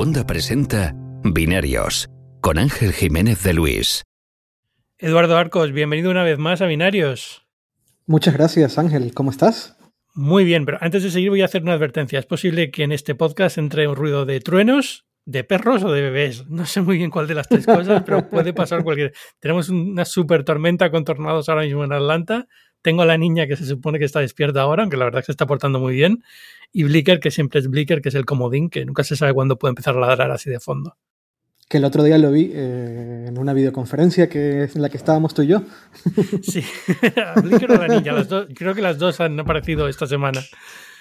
Segunda presenta Binarios con Ángel Jiménez de Luis. Eduardo Arcos, bienvenido una vez más a Binarios. Muchas gracias, Ángel. ¿Cómo estás? Muy bien, pero antes de seguir voy a hacer una advertencia. Es posible que en este podcast entre un ruido de truenos, de perros o de bebés. No sé muy bien cuál de las tres cosas, pero puede pasar cualquier. Tenemos una super tormenta con tornados ahora mismo en Atlanta. Tengo a la niña que se supone que está despierta ahora, aunque la verdad es que se está portando muy bien. Y Blicker, que siempre es Blicker, que es el comodín, que nunca se sabe cuándo puede empezar a ladrar así de fondo. Que el otro día lo vi eh, en una videoconferencia que es en la que estábamos tú y yo. Sí, Blicker o la niña, las dos, creo que las dos han aparecido esta semana.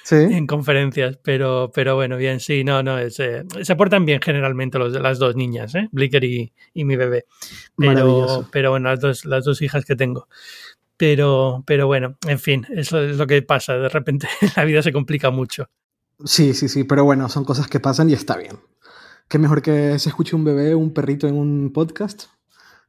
Sí. En conferencias, pero, pero bueno, bien, sí, no, no, es, eh, se portan bien generalmente los, las dos niñas, ¿eh? Blicker y, y mi bebé. Pero, pero bueno, las dos, las dos hijas que tengo. Pero, pero bueno, en fin, eso es lo que pasa. De repente la vida se complica mucho. Sí, sí, sí, pero bueno, son cosas que pasan y está bien. Qué mejor que se escuche un bebé o un perrito en un podcast.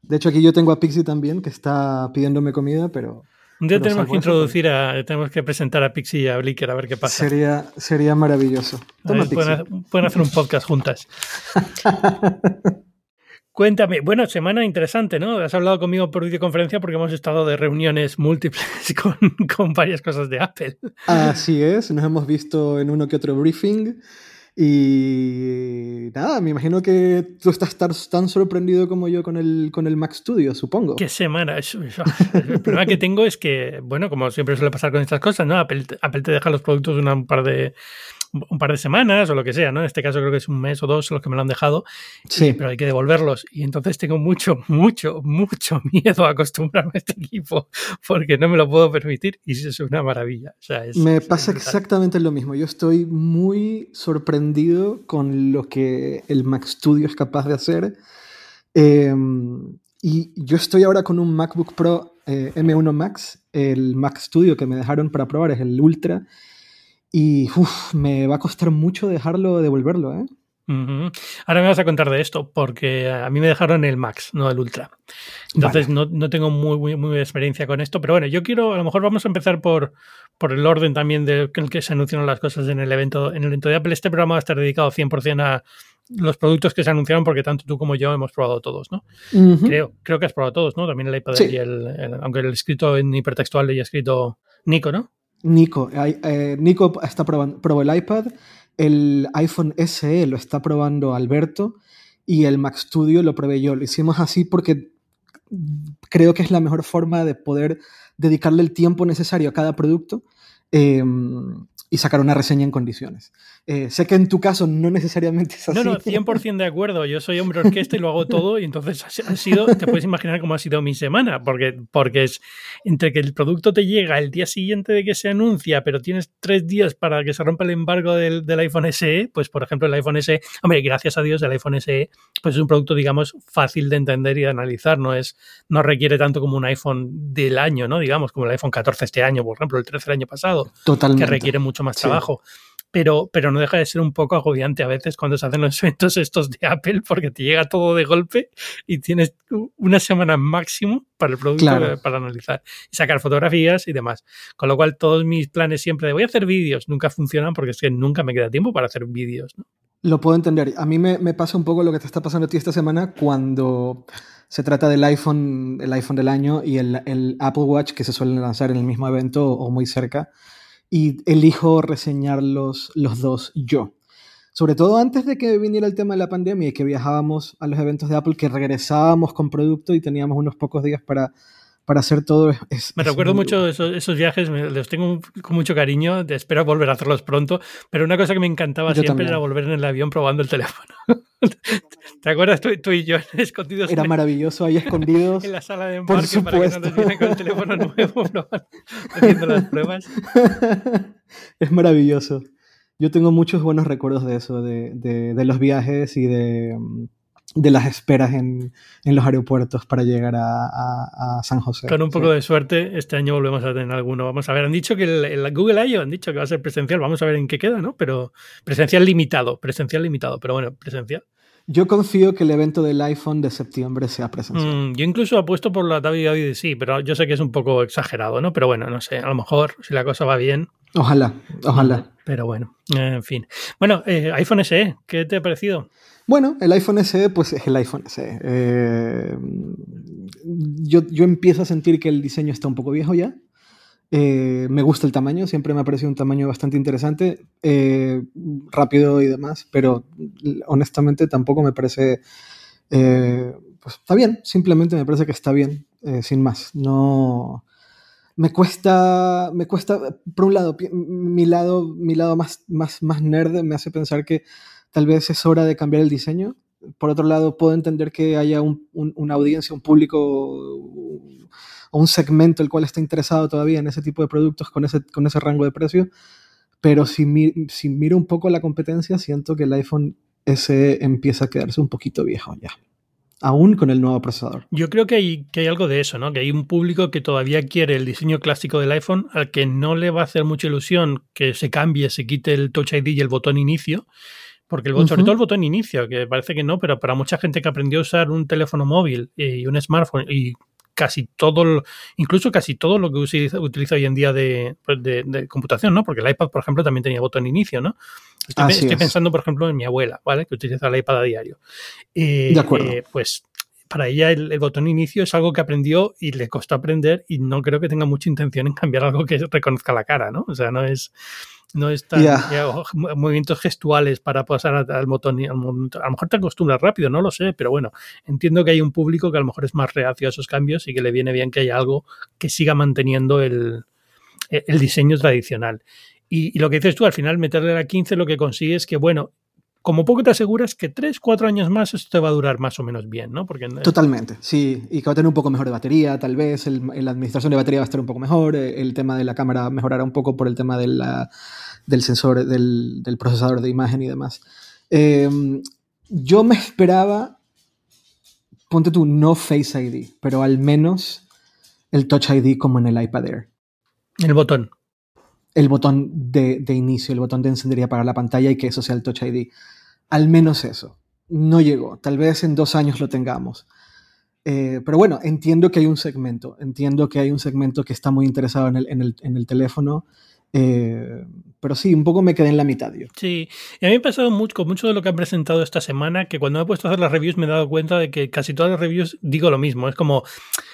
De hecho, aquí yo tengo a Pixie también, que está pidiéndome comida, pero Un día Pero tenemos que introducir a, tenemos que presentar a Pixie y a Blicker a ver qué pasa. sería, sería maravilloso. Toma, ver, pueden, pueden hacer un podcast juntas. Cuéntame, bueno, semana interesante, ¿no? Has hablado conmigo por videoconferencia porque hemos estado de reuniones múltiples con, con varias cosas de Apple. Así es, nos hemos visto en uno que otro briefing. Y nada, me imagino que tú estás tan, sorprendido como yo con el, con el Mac Studio, supongo. ¿Qué semana? Eso- eso- El problema que tengo es que, bueno, como siempre suele pasar con estas cosas, ¿no? Apple, te- Apple te deja los productos una- un par de un par de semanas o lo que sea, ¿no? En este caso creo que es un mes o dos los que me lo han dejado, Sí, pero hay que devolverlos. Y entonces tengo mucho, mucho, mucho miedo a acostumbrarme a este equipo porque no me lo puedo permitir y eso es una maravilla. O sea, es- me es pasa brutal. exactamente lo mismo. Yo estoy muy sorprendido con lo que el Mac Studio es capaz de hacer. Eh, y yo estoy ahora con un MacBook Pro eh, M1 Max. El Mac Studio que me dejaron para probar es el Ultra. Y uf, me va a costar mucho dejarlo, devolverlo, ¿eh? Ahora me vas a contar de esto, porque a mí me dejaron el Max, no el Ultra. Entonces no, no tengo muy, muy, muy experiencia con esto, pero bueno, yo quiero, a lo mejor vamos a empezar por, por el orden también del que se anunciaron las cosas en el evento, en el evento de Apple. Este programa va a estar dedicado 100% a los productos que se anunciaron, porque tanto tú como yo hemos probado todos, ¿no? Creo, creo que has probado todos, ¿no? También el iPad Sí. y el, el- aunque el escrito en hipertextual le haya escrito Nico, ¿no? Nico, eh, Nico está probando, probó el iPad, el iPhone SE lo está probando Alberto y el Mac Studio lo probé yo. Lo hicimos así porque creo que es la mejor forma de poder dedicarle el tiempo necesario a cada producto eh, y sacar una reseña en condiciones. Eh, sé que en tu caso no necesariamente es así. No, no, 100% de acuerdo. Yo soy hombre orquesta y lo hago todo y entonces ha sido, te puedes imaginar cómo ha sido mi semana, porque, porque es entre que el producto te llega el día siguiente de que se anuncia, pero tienes tres días para que se rompa el embargo del, del iPhone SE, pues por ejemplo el iPhone SE, hombre, gracias a Dios el iPhone SE, pues es un producto, digamos, fácil de entender y de analizar, no es, no requiere tanto como un iPhone del año, ¿no? Digamos, como el iPhone 14 este año, por ejemplo, el 13 el año pasado Totalmente. que requiere mucho más Sí. Pero, pero no deja de ser un poco agobiante a veces cuando se hacen los eventos estos de Apple porque te llega todo de golpe y tienes una semana máximo para el producto Claro. eh, para analizar y sacar fotografías y demás. Con lo cual todos mis planes siempre de voy a hacer vídeos nunca funcionan porque es que nunca me queda tiempo para hacer vídeos. ¿no? Lo puedo entender. A mí me, me pasa un poco lo que te está pasando a ti esta semana cuando se trata del iPhone, el iPhone del año y el, el Apple Watch que se suelen lanzar en el mismo evento o muy cerca. Y elijo reseñar los, los dos yo. Sobre todo antes de que viniera el tema de la pandemia y que viajábamos a los eventos de Apple, que regresábamos con producto y teníamos unos pocos días para, para hacer todo. Es- Me es recuerdo muy- mucho esos, esos viajes, me- los tengo con mucho cariño, espero volver a hacerlos pronto, pero una cosa que me encantaba Yo siempre también. era volver en el avión probando el teléfono. ¿Te acuerdas tú, tú y yo escondidos Era en, maravilloso ahí escondidos. en la sala de embarque para que no nos vienen con el teléfono nuevo probando- haciendo las pruebas? es maravilloso. Yo tengo muchos buenos recuerdos de eso, de, de- de los viajes y de, mm, de las esperas en, en los aeropuertos para llegar a, a- a San José. Con un poco Sí. de suerte, este año volvemos a tener alguno. Vamos a ver, han dicho que el, el Google I.O. han dicho que va a ser presencial, vamos a ver en qué queda, ¿no? Pero presencial limitado, presencial limitado, pero bueno, presencial. Yo confío que el evento del iPhone de septiembre sea presencial. Mm, yo incluso apuesto por la WWDC, pero yo sé que es un poco exagerado, ¿no? Pero bueno, no sé, a lo mejor si la cosa va bien. Ojalá, ojalá. Pero bueno, en fin. Bueno, eh, iPhone SE, ¿qué te ha parecido? Bueno, el iPhone SE, pues es el iPhone SE. Eh, yo, yo empiezo a sentir que el diseño está un poco viejo ya. Eh, me gusta el tamaño, siempre me ha parecido un tamaño bastante interesante, eh, rápido y demás, pero honestamente tampoco me parece... Pues está bien, simplemente me parece que está bien, sin más. No... Me cuesta, me cuesta, por un lado, mi lado, mi lado más, más, más nerd me hace pensar que tal vez es hora de cambiar el diseño. Por otro lado, puedo entender que haya una audiencia, un público o un segmento el cual está interesado todavía en ese tipo de productos con ese, con ese rango de precio. Pero si, si miro un poco la competencia, siento que el iPhone SE empieza a quedarse un poquito viejo ya. Aún con el nuevo procesador. Yo creo que hay, que hay algo de eso, ¿no? Que hay un público que todavía quiere el diseño clásico del iPhone, al que no le va a hacer mucha ilusión que se cambie, se quite el Touch ID y el botón inicio. Porque el, sobre todo el botón inicio, que parece que no, pero para mucha gente que aprendió a usar un teléfono móvil y un smartphone y casi todo, incluso casi todo lo que utiliza, utiliza hoy en día pues, de, de, computación, ¿no? Porque el iPad, por ejemplo, también tenía botón inicio, ¿no? Estoy, pensando, por ejemplo, en mi abuela, ¿vale? Que utiliza el iPad a diario. de acuerdo. Eh, pues para ella el, botón inicio es algo que aprendió y le costó aprender y no creo que tenga mucha intención en cambiar algo que reconozca la cara, ¿no? O sea, no es no están movimientos gestuales para pasar al botón. A lo mejor te acostumbras rápido, no lo sé, pero bueno, entiendo que hay un público que a lo mejor es más reacio a esos cambios y que le viene bien que haya algo que siga manteniendo el, el diseño tradicional. Y, lo que dices tú, al final meterle a 15 lo que consigues es que, bueno, como poco te aseguras que 3, 4 años más esto te va a durar más o menos bien, ¿no? Porque, Totalmente, sí. Y que va a tener un poco mejor de batería, tal vez. la administración de batería va a estar un poco mejor. Eh, el tema de la cámara mejorará un poco por el tema de la, del sensor, del, del, procesador de imagen y demás. Em, yo me esperaba, ponte tú, no Face ID, pero al menos el Touch ID como en el iPad Air. El botón el botón de, inicio, el botón de encendería para la pantalla y que eso sea el Touch ID. Al menos eso. No llegó. Tal vez en dos años lo tengamos. Eh, pero bueno, entiendo que hay un segmento. Entiendo que hay un segmento que está muy interesado en el, teléfono. Eh, pero sí, un poco me quedé en la mitad yo. Sí, y a mí me ha pasado mucho, con mucho de lo que han presentado esta semana, que cuando me he puesto a hacer las reviews me he dado cuenta de que casi todas las reviews digo lo mismo. Es como,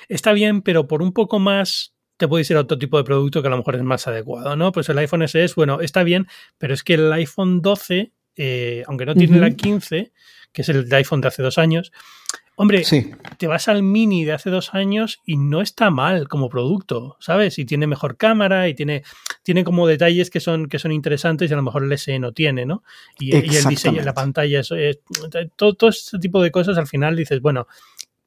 está bien, pero por un poco más te puedes ir a otro tipo de producto que a lo mejor es más adecuado, ¿no? Pues el iPhone SE es, bueno, está bien, pero es que el iPhone 12, eh, aunque no tiene la 15, que es el iPhone de hace dos años, hombre, te vas al mini de hace dos años y no está mal como producto, ¿sabes? Y tiene mejor cámara y tiene, tiene como detalles que son, que son interesantes y a lo mejor el SE no tiene, ¿no? Y, el diseño, la pantalla, eso, todo, todo este tipo de cosas al final dices, bueno,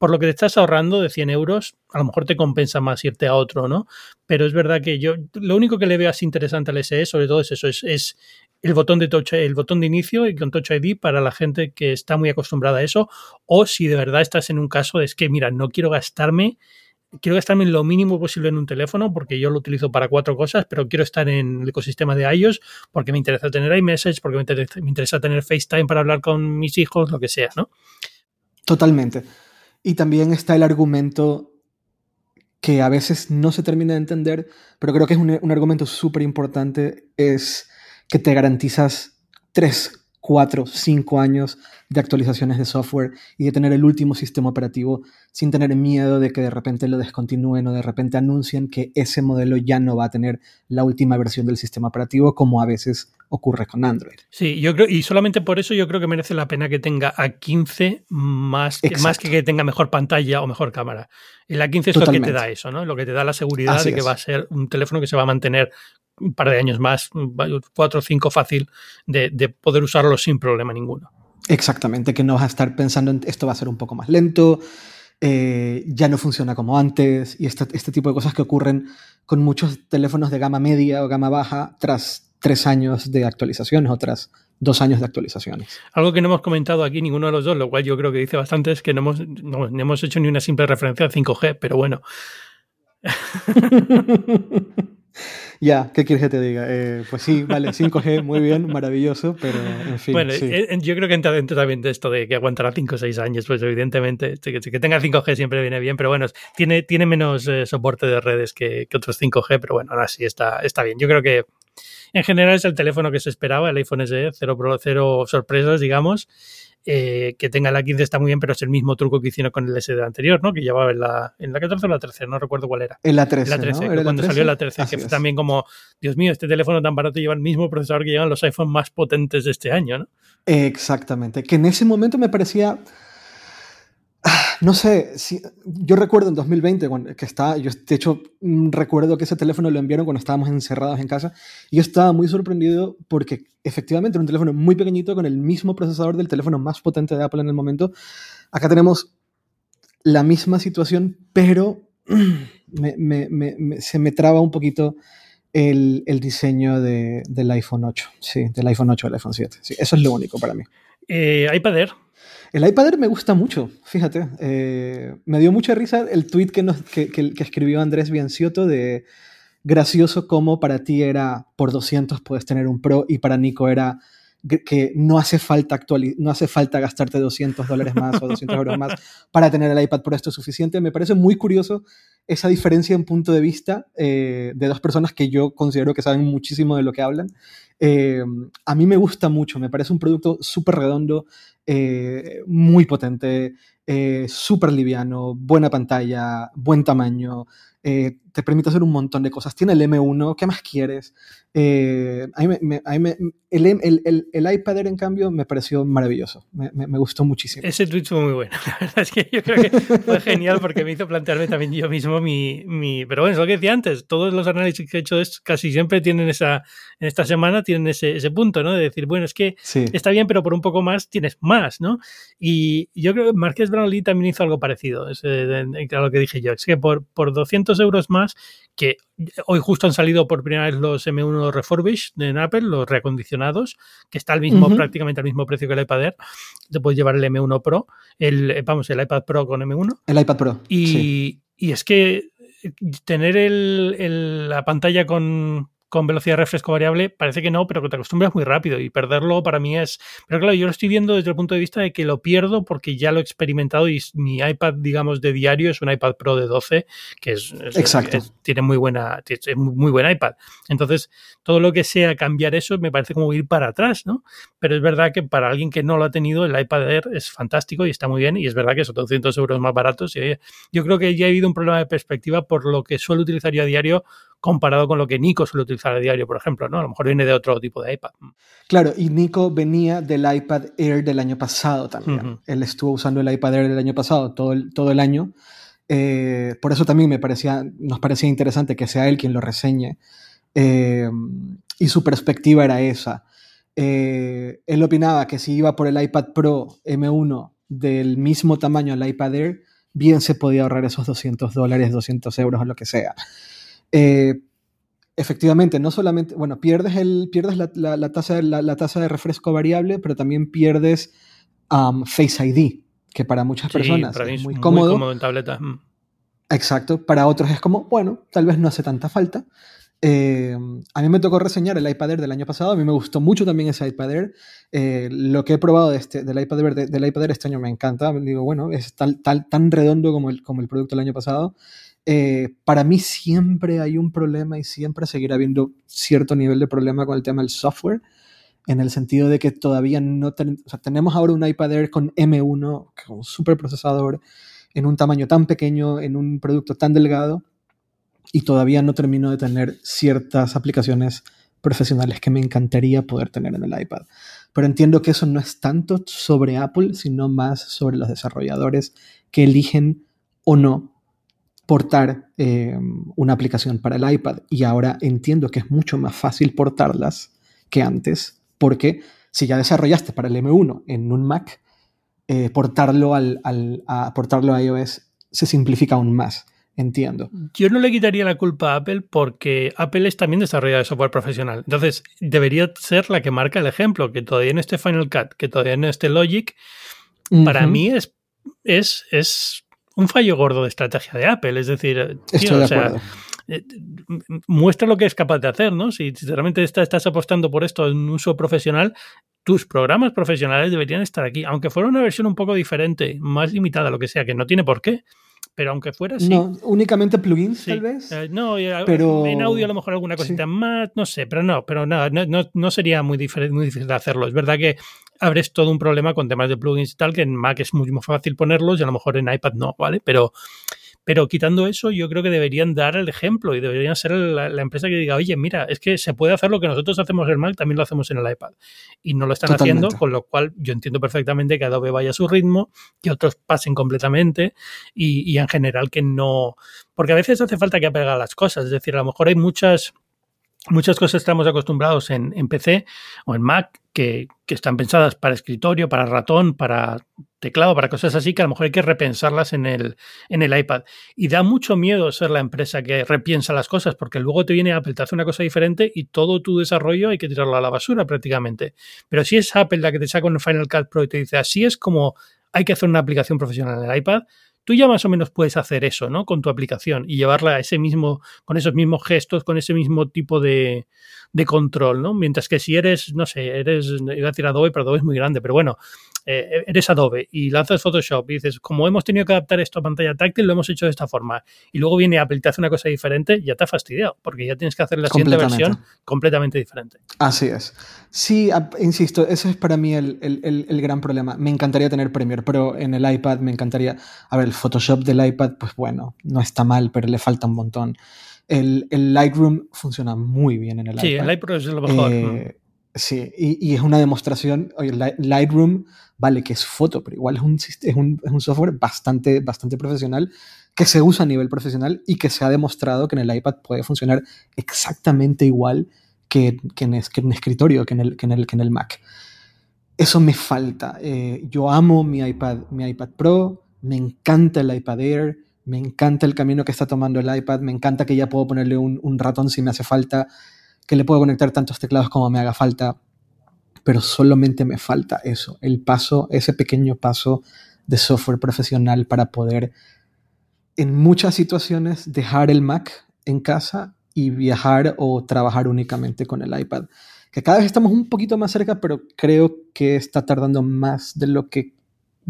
por lo que te estás ahorrando de 100 euros, a lo mejor te compensa más irte a otro, ¿no? Pero es verdad que yo, lo único que le veo así interesante al SE, sobre todo es eso, es, el botón de touch, el botón de inicio y con Touch ID para la gente que está muy acostumbrada a eso, o si de verdad estás en un caso de es que, mira, no quiero gastarme quiero gastarme lo mínimo posible en un teléfono porque yo lo utilizo para cuatro cosas, pero quiero estar en el ecosistema de iOS porque me interesa tener iMessage, porque me interesa, me interesa tener FaceTime para hablar con mis hijos, lo que sea, ¿no? Totalmente. Y también está el argumento que a veces no se termina de entender, pero creo que es un, un argumento súper importante, es que te garantizas tres, cuatro, cinco años de actualizaciones de software y de tener el último sistema operativo sin tener miedo de que de repente lo descontinúen o de repente anuncien que ese modelo ya no va a tener la última versión del sistema operativo como a veces ocurre con Android. Sí, yo creo, y solamente por eso yo creo que merece la pena que tenga a 15 más que, más que que tenga mejor pantalla o mejor cámara. El A15 es lo que te da eso, ¿no? Lo que te da la seguridad de que va a ser un teléfono que se va a mantener un par de años más, cuatro o cinco fácil, de, poder usarlo sin problema ninguno. Exactamente, que no vas a estar pensando en esto va a ser un poco más lento, eh, ya no funciona como antes, y este, este tipo de cosas que ocurren con muchos teléfonos de gama media o gama baja tras tres años de actualizaciones, otras dos años de actualizaciones. Algo que no hemos comentado aquí ninguno de los dos, lo cual yo creo que dice bastante, es que no hemos, no, hemos hecho ni una simple referencia al 5G, pero bueno. Ya, ¿qué quieres que te diga? Eh, pues sí, vale, 5G, muy bien, maravilloso, pero en fin. Bueno, eh, yo creo que entra dentro también de esto de que aguantará 5 o 6 años, pues evidentemente, que, que, tenga 5G siempre viene bien, pero bueno, tiene, tiene menos eh, soporte de redes que, que, otros 5G, pero bueno, ahora sí está, está bien. Yo creo que en general es el teléfono que se esperaba, el iPhone SE, cero, cero sorpresas, digamos. Eh, que tenga la 15 está muy bien, pero es el mismo truco que hicieron con el SD anterior, ¿no? Que llevaba en la, en la 14 o la 13, no recuerdo cuál era. En la 13. la 13, cuando salió la 13, que fue también como, Dios mío, este teléfono tan barato lleva el mismo procesador que llevan los iPhones más potentes de este año, ¿no? Exactamente. Que en ese momento me parecía no sé, si, yo recuerdo en 2020 cuando, que estaba, yo de hecho mm, recuerdo que ese teléfono lo enviaron cuando estábamos encerrados en casa y yo estaba muy sorprendido porque efectivamente era un teléfono muy pequeñito con el mismo procesador del teléfono más potente de Apple en el momento. Acá tenemos la misma situación, pero se me traba un poquito el, el diseño de, del iPhone 8, sí, del iPhone 8 al iPhone 7. Sí, eso es lo único para mí. Eh, iPad el iPad me gusta mucho, fíjate. Eh, me dio mucha risa el tweet que, nos, que, escribió Andrés Biancioto de gracioso como para ti era por 200 puedes tener un Pro y para Nico era que no hace falta no hace falta gastarte 200 dólares más o 200 euros más para tener el iPad Pro esto es suficiente. Me parece muy curioso esa diferencia en punto de vista eh, de dos personas que yo considero que saben muchísimo de lo que hablan. Eh, a mí me gusta mucho, me parece un producto súper redondo, eh, muy potente, súper liviano, buena pantalla, buen tamaño, eh, te permite hacer un montón de cosas. Tiene el M1, ¿qué más quieres? Eh, el, el, el, iPad Air, en cambio, me pareció maravilloso. Me, me, gustó muchísimo. Ese tweet fue muy bueno. La verdad es que yo creo que fue genial porque me hizo plantearme también yo mismo mi, mi... Pero bueno, es lo que decía antes. Todos los análisis que he hecho es, casi siempre tienen esa... En esta semana tienen ese, ese punto, ¿no? De decir, bueno, es que está bien, pero por un poco más tienes más, ¿no? Y yo creo que Brownlee también hizo algo parecido. Es, eh, lo que dije yo. Es que por, por 200 euros más que hoy justo han salido por primera vez los M1 refurbished en Apple, los reacondicionados, que está al mismo, prácticamente al mismo precio que el iPad Air. Te puedes llevar el M1 Pro, el, vamos, el iPad Pro con M1. El iPad Pro. Y, y es que tener el, la pantalla con, con velocidad de refresco variable, parece que no, pero que te acostumbras muy rápido y perderlo para mí es... Pero claro, yo lo estoy viendo desde el punto de vista de que lo pierdo porque ya lo he experimentado y mi iPad, digamos, de diario es un iPad Pro de 12, que es... Exacto. tiene muy buena... Es muy buen iPad. Entonces, todo lo que sea cambiar eso me parece como ir para atrás, ¿no? Pero es verdad que para alguien que no lo ha tenido, el iPad Air es fantástico y está muy bien y es verdad que son 200 euros más baratos. Y yo creo que ya ha habido un problema de perspectiva por lo que suelo utilizar yo a diario comparado con lo que Nico suele utilizar a diario, por ejemplo, ¿no? A lo mejor viene de otro tipo de iPad. Claro, y Nico venía del iPad Air del año pasado también. Él estuvo usando el iPad Air del año pasado todo el, todo el año. Eh, por eso también me parecía, nos parecía interesante que sea él quien lo reseñe. Eh, y su perspectiva era esa. Eh, él opinaba que si iba por el iPad Pro M1 del mismo tamaño al iPad Air, bien se podía ahorrar esos 200 dólares, 200 euros o lo que sea. Eh, efectivamente, no solamente, bueno, pierdes, el, pierdes la, la, tasa, la, tasa de refresco variable, pero también pierdes um, Face ID, que para muchas personas es muy cómodo. cómodo en tableta. Mm. Exacto, para otros es como, bueno, tal vez no hace tanta falta. Eh, a mí me tocó reseñar el iPad Air del año pasado, a mí me gustó mucho también ese iPad Air. Eh, lo que he probado de este, del, iPad Air, del iPad Air este año me encanta. Digo, bueno, es tal, tal, tan redondo como el, como el producto del año pasado. Eh, para mí siempre hay un problema y siempre seguirá habiendo cierto nivel de problema con el tema del software, en el sentido de que todavía no tenemos ahora un iPad Air con M1, con un super procesador, en un tamaño tan pequeño, en un producto tan delgado, y todavía no termino de tener ciertas aplicaciones profesionales que me encantaría poder tener en el iPad. Pero entiendo que eso no es tanto sobre Apple, sino más sobre los desarrolladores que eligen o no portar eh, una aplicación para el iPad y ahora entiendo que es mucho más fácil portarlas que antes, porque si ya desarrollaste para el M1 en un Mac, eh, portarlo, al, a, portarlo a iOS se simplifica aún más. Entiendo. Yo no le quitaría la culpa a Apple porque Apple es también desarrollador de software profesional. Entonces, debería ser la que marca el ejemplo, que todavía no esté Final Cut, que todavía no esté Logic. Para mí es, es, es un fallo gordo de estrategia de Apple. Es decir, o sea, eh, muestra lo que es capaz de hacer, ¿no? Si, realmente estás apostando por esto en uso profesional, tus programas profesionales deberían estar aquí, aunque fuera una versión un poco diferente, más limitada, lo que sea, que no tiene por qué. Pero aunque fuera así. No, únicamente plugins, tal vez. Eh, no, pero... en audio a lo mejor alguna cosita más, no sé, pero no, pero no, no, no sería muy, muy difícil de hacerlo. Es verdad que abres todo un problema con temas de plugins y tal, que en Mac es muy, muy fácil ponerlos y a lo mejor en iPad no, ¿vale? Pero pero quitando eso, yo creo que deberían dar el ejemplo y deberían ser la, empresa que diga, oye, mira, es que se puede hacer lo que nosotros hacemos en Mac, también lo hacemos en el iPad. Y no lo están haciendo, con lo cual yo entiendo perfectamente que Adobe vaya a su ritmo, que otros pasen completamente y, y en general que no. Porque a veces hace falta que apegar las cosas. Es decir, a lo mejor hay muchas muchas cosas estamos acostumbrados en, PC o en Mac que, que, están pensadas para escritorio, para ratón, para teclado, para cosas así, que a lo mejor hay que repensarlas en el, en el iPad. Y da mucho miedo ser la empresa que repiensa las cosas, porque luego te viene Apple, te hace una cosa diferente y todo tu desarrollo hay que tirarlo a la basura prácticamente. Pero si es Apple la que te saca un Final Cut Pro y te dice, así es como hay que hacer una aplicación profesional en el iPad, tú ya más o menos puedes hacer eso, ¿no? Con tu aplicación y llevarla a ese mismo, con esos mismos gestos, con ese mismo tipo de, de control, ¿no? Mientras que si eres, no sé, eres, iba a decir Adobe, pero Adobe es muy grande, pero bueno, eh, eres Adobe y lanzas Photoshop y dices, como hemos tenido que adaptar esto a pantalla táctil, lo hemos hecho de esta forma. Y luego viene Apple y te hace una cosa diferente, ya te ha fastidiado, porque ya tienes que hacer la siguiente versión completamente diferente. Así es. Sí, insisto, ese es para mí el, el, el, gran problema. Me encantaría tener Premiere Pro en el iPad, me encantaría. A ver, el Photoshop del iPad, pues bueno, no está mal, pero le falta un montón. El, Lightroom funciona muy bien en el iPad. Sí, el Lightroom es lo mejor. Eh, sí, y, y, es una demostración. Oye, Lightroom vale que es foto, pero igual es un, es un, es un software bastante, bastante profesional que se usa a nivel profesional y que se ha demostrado que en el iPad puede funcionar exactamente igual que, que, en, que en, escritorio, que en, el, que, en el, que en el Mac. Eso me falta. Eh, yo amo mi iPad, mi iPad Pro, me encanta el iPad Air, me encanta el camino que está tomando el iPad, me encanta que ya puedo ponerle un, un ratón si me hace falta, que le puedo conectar tantos teclados como me haga falta pero solamente me falta eso, el paso, ese pequeño paso de software profesional para poder en muchas situaciones dejar el Mac en casa y viajar o trabajar únicamente con el iPad. Que cada vez estamos un poquito más cerca, pero creo que está tardando más de lo que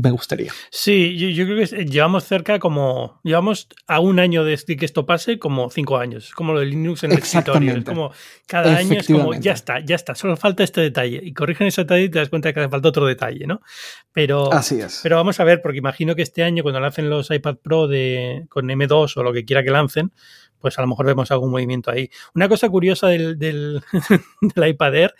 me gustaría. Sí, yo, creo que llevamos cerca como, llevamos a un año de que esto pase como cinco años, es como lo de Linux en el escritorio, es como cada año es como, ya está, ya está, solo falta este detalle y corrigen ese detalle y te das cuenta que hace falta otro detalle, ¿no? Pero, Así es. pero vamos a ver, porque imagino que este año cuando lancen los iPad Pro de, con M2 o lo que quiera que lancen, pues a lo mejor vemos algún movimiento ahí. Una cosa curiosa del, del, del iPad Air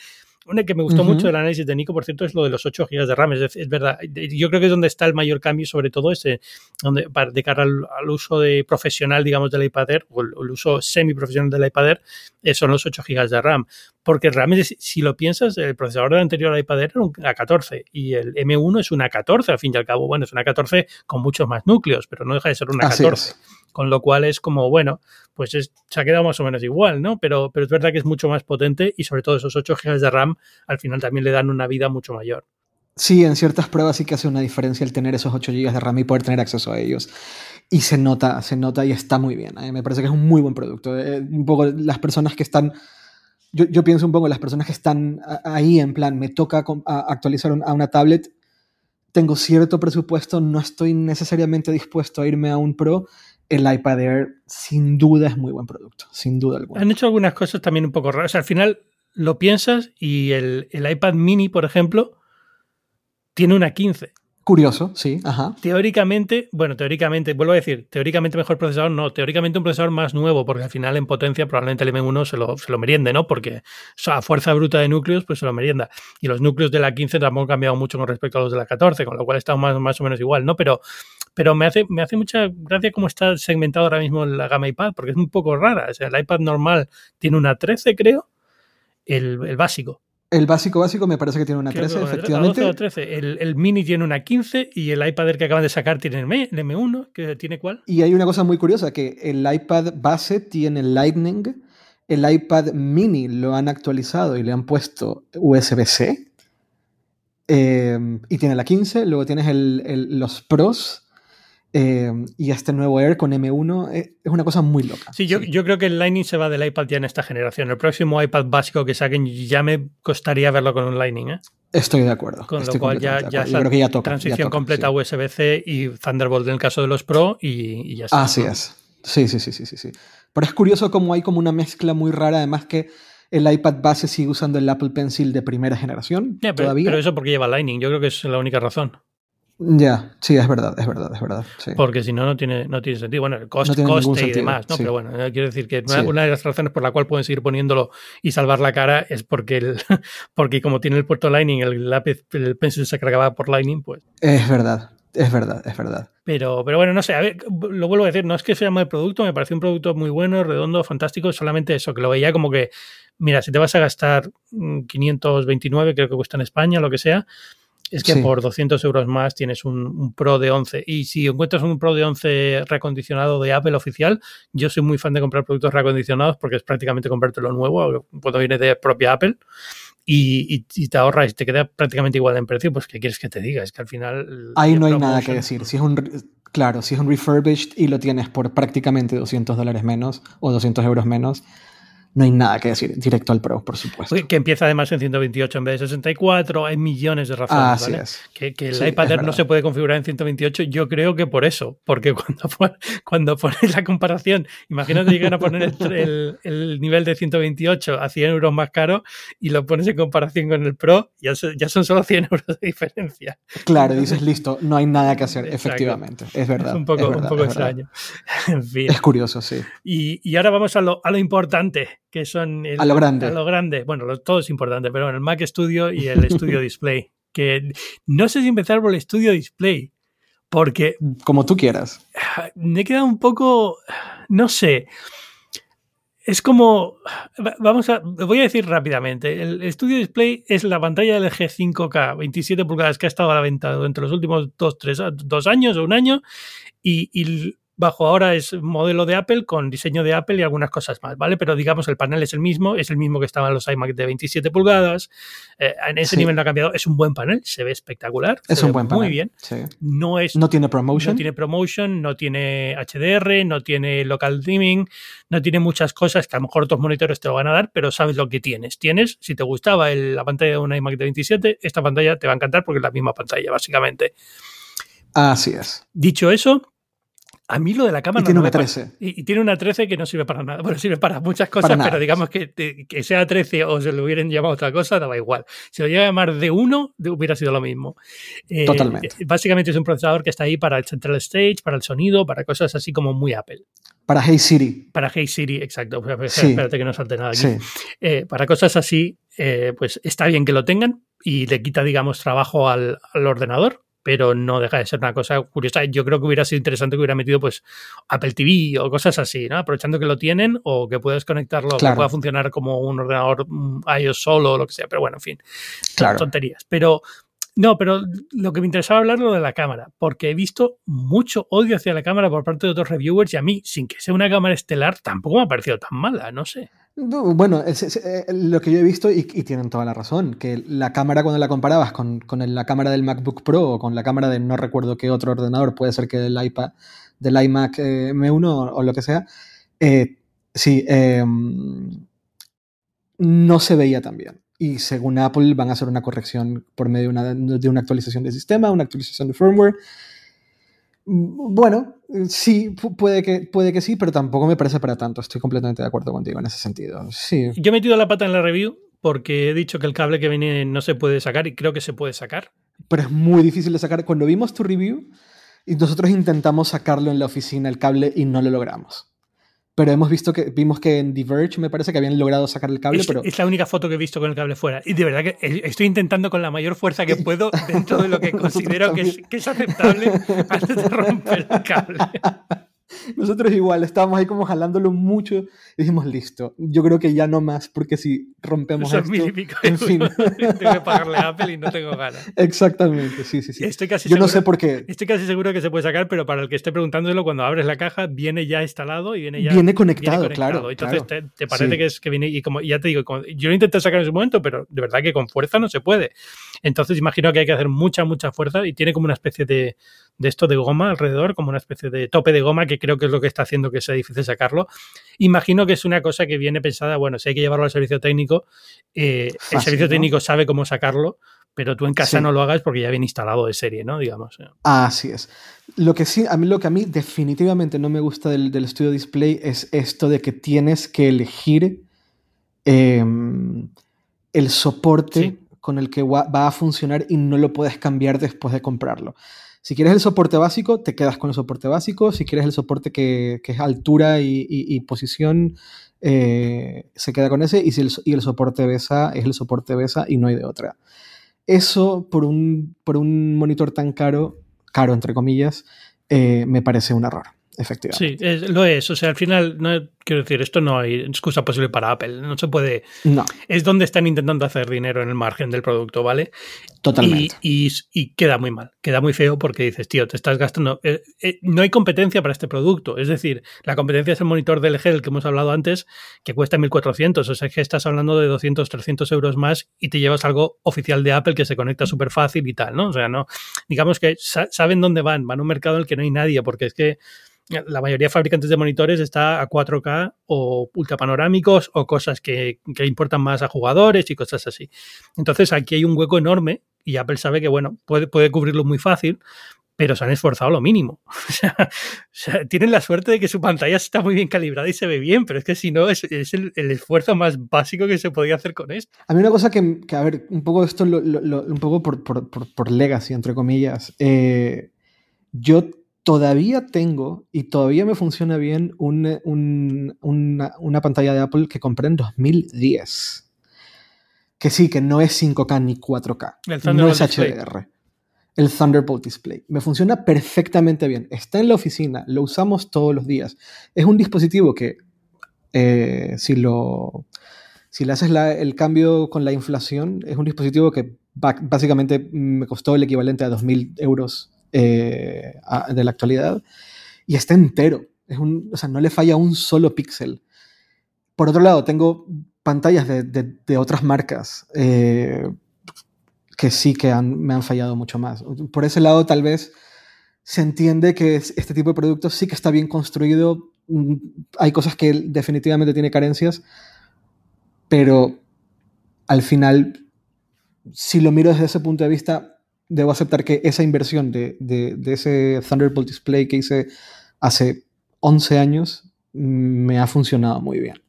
una que me gustó mucho del análisis de Nico, por cierto, es lo de los 8 GB de RAM. Es, verdad, yo creo que es donde está el mayor cambio, sobre todo ese, donde, de cara al, uso de profesional, digamos, del iPad Air, o el, uso semi-profesional del iPad Air, eh, son los 8 GB de RAM. Porque realmente, si, lo piensas, el procesador del anterior iPad era un A14 y el M1 es un A14, al fin y al cabo. Bueno, es un A14 con muchos más núcleos, pero no deja de ser un A14. Con lo cual es como, bueno, pues se ha quedado más o menos igual, ¿no? Pero, pero es verdad que es mucho más potente y sobre todo esos 8 GB de RAM al final también le dan una vida mucho mayor. Sí, en ciertas pruebas sí que hace una diferencia el tener esos 8 GB de RAM y poder tener acceso a ellos. Y se nota, se nota y está muy bien. ¿eh? Me parece que es un muy buen producto. Eh, un poco las personas que están... Yo, yo, pienso un poco las personas que están ahí en plan, me toca actualizar a una tablet, tengo cierto presupuesto, no estoy necesariamente dispuesto a irme a un Pro el iPad Air sin duda es muy buen producto, sin duda alguna. Han hecho algunas cosas también un poco raras. al final lo piensas y el, el iPad mini, por ejemplo, tiene una 15. Curioso, sí, ajá. Teóricamente, bueno, teóricamente, vuelvo a decir, teóricamente mejor procesador, no, teóricamente un procesador más nuevo, porque al final en potencia probablemente el M1 se lo, se lo meriende, ¿no? Porque o sea, a fuerza bruta de núcleos, pues se lo merienda. Y los núcleos de la 15 tampoco han cambiado mucho con respecto a los de la 14, con lo cual están más, más o menos igual, ¿no? Pero, pero me hace, me hace mucha gracia cómo está segmentado ahora mismo la gama iPad, porque es un poco rara. O sea, el iPad normal tiene una 13, creo, el, el básico. El básico básico me parece que tiene una 13, efectivamente. 12 13. El, el, mini tiene una 15 y el iPad que acaban de sacar tiene el M1, que tiene cuál. Y hay una cosa muy curiosa, que el iPad base tiene Lightning, el iPad mini lo han actualizado y le han puesto USB-C, eh, y tiene la 15, luego tienes el, los Pros, eh, y este nuevo Air con M1 eh, es una cosa muy loca. Sí, yo, yo creo que el Lightning se va del iPad ya en esta generación. El próximo iPad básico que saquen ya me costaría verlo con un Lightning. ¿eh? Estoy de acuerdo. Con lo cual ya, ya, creo que ya toca. Transición completa USB-C y Thunderbolt en el caso de los Pro y, ya está. Así es. Sí, sí, sí, sí, sí, sí. Pero es curioso cómo hay como una mezcla muy rara, además que el iPad base sigue usando el Apple Pencil de primera generación. pero, todavía. pero eso porque lleva Lightning, yo creo que es la única razón. Ya, sí, es verdad, es verdad, es verdad. Porque si no, no tiene, no tiene sentido. Bueno, el coste, y demás, ¿no? Pero bueno, quiero decir que una de las razones por la cual pueden seguir poniéndolo y salvar la cara es porque, el, porque como tiene el puerto Lightning, el lápiz, el pencil se cargaba por Lightning, pues. Es verdad, es verdad, es verdad. Pero, pero bueno, no sé, a ver, lo vuelvo a decir, no es que sea mal producto, me pareció un producto muy bueno, redondo, fantástico, solamente eso, que lo veía como que, mira, si te vas a gastar 529, mm, creo que cuesta en España, lo que sea, es que por 200 euros más tienes un, Pro de 11. Y si encuentras un Pro de 11 reacondicionado de Apple oficial, yo soy muy fan de comprar productos reacondicionados porque es prácticamente comprártelo nuevo cuando viene de propia Apple. Y, te ahorras y te queda prácticamente igual en precio, pues ¿qué quieres que te diga? Es que al final... Ahí no hay nada que decir. Si es un, claro, si es un refurbished y lo tienes por prácticamente 200 dólares menos o 200 euros menos, no hay nada que decir. Directo al Pro, por supuesto. Que empieza además en 128 en vez de 64. Hay millones de razones. ¿vale? Que, que, el iPad Air no se puede configurar en 128. Yo creo que por eso. Porque cuando, cuando pones la comparación, imagínate llegan a poner el, el, nivel de 128 a 100 euros más caro y lo pones en comparación con el Pro, ya, ya son solo 100 euros de diferencia. Claro, dices listo, no hay nada que hacer, efectivamente. Es verdad. Es un poco, un poco extraño. En fin. Es curioso, sí. Y, y ahora vamos a lo, a lo importante que son... a lo grande. A lo grande. Bueno, todo es importante, pero bueno, el Mac Studio y el Studio Display. Que no sé si empezar por el Studio Display, porque... Como tú quieras. Me he quedado un poco... No sé. Es como... Vamos a... Voy a decir rápidamente. El Studio Display es la pantalla LG 5K 27 pulgadas que ha estado a la venta entre los últimos dos, tres, dos años o un año y, y bajo ahora es modelo de Apple con diseño de Apple y algunas cosas más, ¿vale? Pero digamos el panel es el mismo, es el mismo que estaban los iMac de 27 pulgadas, eh, en ese nivel no ha cambiado, es un buen panel, se ve espectacular, es un buen panel, muy bien, no es no tiene promotion, no tiene promotion, no tiene HDR, no tiene local dimming, no tiene muchas cosas que a lo mejor otros monitores te lo van a dar, pero sabes lo que tienes, tienes, si te gustaba la pantalla de un iMac de 27, esta pantalla te va a encantar porque es la misma pantalla básicamente. Así es. Dicho eso, a mí lo de la cámara. Y tiene una 13. Y, tiene una 13 que no sirve para nada. Bueno, sirve para muchas cosas, pero digamos que, que, sea 13 o se lo hubieran llamado otra cosa, daba igual. Si lo llega a llamar de 1, hubiera sido lo mismo. Eh, Totalmente. Básicamente es un procesador que está ahí para el Central Stage, para el sonido, para cosas así como muy Apple. Para Hey Siri. Para Hey Siri, exacto. Espérate que no salte nada aquí. Eh, para cosas así, eh, pues está bien que lo tengan y le quita, digamos, trabajo al, al ordenador pero no deja de ser una cosa curiosa. Yo creo que hubiera sido interesante que hubiera metido pues Apple TV o cosas así, ¿no? Aprovechando que lo tienen o que puedes conectarlo, que pueda funcionar como un ordenador mm, iOS solo o lo que sea. Pero bueno, en fin, claro. tonterías. Pero no, pero lo que me interesaba hablar lo de la cámara, porque he visto mucho odio hacia la cámara por parte de otros reviewers y a mí, sin que sea una cámara estelar, tampoco me ha parecido tan mala, no sé. Bueno, eh, lo que yo he visto, y, tienen toda la razón, que la cámara cuando la comparabas con, la cámara del MacBook Pro o con la cámara de no recuerdo qué otro ordenador, puede ser que del iPad, del iMac eh, M1 o, lo que sea, eh, sí, em, no se veía tan bien. Y según Apple van a hacer una corrección por medio de una, actualización de sistema, una actualización de firmware, bueno, sí, puede que, puede que sí, pero tampoco me parece para tanto. Estoy completamente de acuerdo contigo en ese sentido. Sí. Yo he metido la pata en la review porque he dicho que el cable que viene no se puede sacar y creo que se puede sacar. Pero es muy difícil de sacar. Cuando vimos tu review, y nosotros intentamos sacarlo en la oficina, el cable, y no lo logramos pero hemos visto que vimos que en Diverge me parece que habían logrado sacar el cable, es, pero es la única foto que he visto con el cable fuera. Y de verdad que estoy intentando con la mayor fuerza que puedo dentro de lo que considero que es, que es, aceptable antes de romper el cable. Nosotros igual, estábamos ahí como jalándolo mucho y dijimos, listo, yo creo que ya no más, porque si rompemos Son esto, mil y pico en fin. euros. Tengo que pagarle a Apple y no tengo ganas. Exactamente, sí, sí, sí. Estoy casi Yo no seguro- sé por qué. Estoy casi seguro que se puede sacar, pero para el que esté preguntándolo, cuando abres la caja, viene ya instalado y viene ya. Viene conectado, claro, Entonces claro. Te, te parece Sí. que es que viene. Y como ya te digo, como- yo lo intenté sacar en su momento, pero de verdad que con fuerza no se puede. Entonces imagino que hay que hacer mucha, mucha fuerza y tiene como una especie de, de esto de goma alrededor, como una especie de tope de goma que creo que es lo que está haciendo que sea difícil sacarlo. Imagino que es una cosa que viene pensada, bueno, si hay que llevarlo al servicio técnico, eh, el servicio ¿no? técnico sabe cómo sacarlo, pero tú en casa Sí. no lo hagas porque ya viene instalado de serie, ¿no? Digamos. Así es. Lo que sí, a mí lo que a mí definitivamente no me gusta del, del Studio Display es esto de que tienes que elegir em, el soporte Sí. con el que va a funcionar y no lo puedes cambiar después de comprarlo. Si quieres el soporte básico, te quedas con el soporte básico. Si quieres el soporte que, que es altura y, y- posición, eh, se queda con ese. Y, el, y el soporte BESA es el soporte BESA y no hay de otra. Eso por un, por un monitor tan caro, caro entre comillas, eh, me parece un error, efectivamente. Sí, es- lo es. O sea, al final, no, quiero decir, esto no hay excusa posible para Apple. No se puede. No, Es donde están intentando hacer dinero en el margen del producto, ¿vale? Totalmente. y- y queda muy mal, queda muy feo porque dices, tío, te estás gastando. eh, eh, no hay competencia para este producto. Es decir, la competencia es el monitor del LG, el que hemos hablado antes, que cuesta 1400. O sea, es que estás hablando de 200, 300 euros más y te llevas algo oficial de Apple que se conecta súper fácil y tal, ¿no? O sea, no. Digamos que sa- saben dónde van, van a un mercado en el que no hay nadie, porque es que la mayoría de fabricantes de monitores está a 4K o ultrapanorámicos o cosas que, que importan más a jugadores y cosas así. Entonces aquí hay un hueco enorme y Apple sabe que, bueno, puede, puede cubrirlo muy fácil, pero se han esforzado lo mínimo. O sea, tienen la suerte de que su pantalla está muy bien calibrada y se ve bien, pero es que si no, es, es el, esfuerzo más básico que se podía hacer con esto. A mí una cosa que, que, a ver, un poco esto, lo- un poco por, por, por, por legacy, entre comillas. eh, yo todavía tengo y todavía me funciona bien un- un- una, una pantalla de Apple que compré en 2010. Que sí, que no es 5K ni 4K. El no Thunderbolt es Display. HDR. El Thunderbolt Display. Me funciona perfectamente bien. Está en la oficina, lo usamos todos los días. Es un dispositivo que eh, si lo si le haces la- el cambio con la inflación, es un dispositivo que básicamente me costó el equivalente a 2.000 euros eh, de la actualidad y está entero. Es un, o sea, no le falla un solo píxel. Por otro lado, tengo pantallas de, de- otras marcas eh, que sí que han- me han fallado mucho más. Por ese lado, tal vez se entiende que es- este tipo de productos sí que está bien construido. Mm, Hay cosas que definitivamente tiene carencias, pero al final, si lo miro desde ese punto de vista, debo aceptar que esa inversión de, de- de ese Thunderbolt Display que hice hace 11 años mm, me ha funcionado muy bien.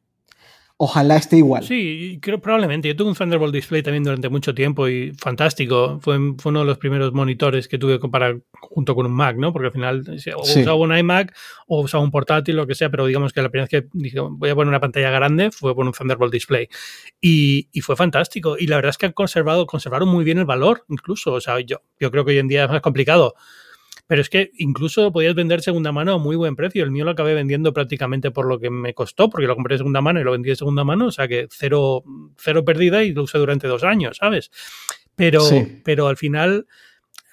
Ojalá esté igual. Sí, creo probablemente. Yo tuve un Thunderbolt Display también durante mucho tiempo y fantástico. Fue, fue uno de los primeros monitores que tuve para, junto con un Mac, ¿no? Porque al final o Sí. usaba un iMac o usaba un portátil, lo que sea, pero digamos que la primera vez que dije voy a poner una pantalla grande fue por un Thunderbolt Display. Y, y fue fantástico. Y la verdad es que han conservado, conservaron muy bien el valor, incluso. O sea, yo, yo creo que hoy en día es más complicado. Pero es que incluso podías vender segunda mano a muy buen precio. El mío lo acabé vendiendo prácticamente por lo que me costó, porque lo compré de segunda mano y lo vendí de segunda mano. O sea que cero, cero pérdida y lo usé durante dos años, ¿sabes? Pero, Sí. pero al final,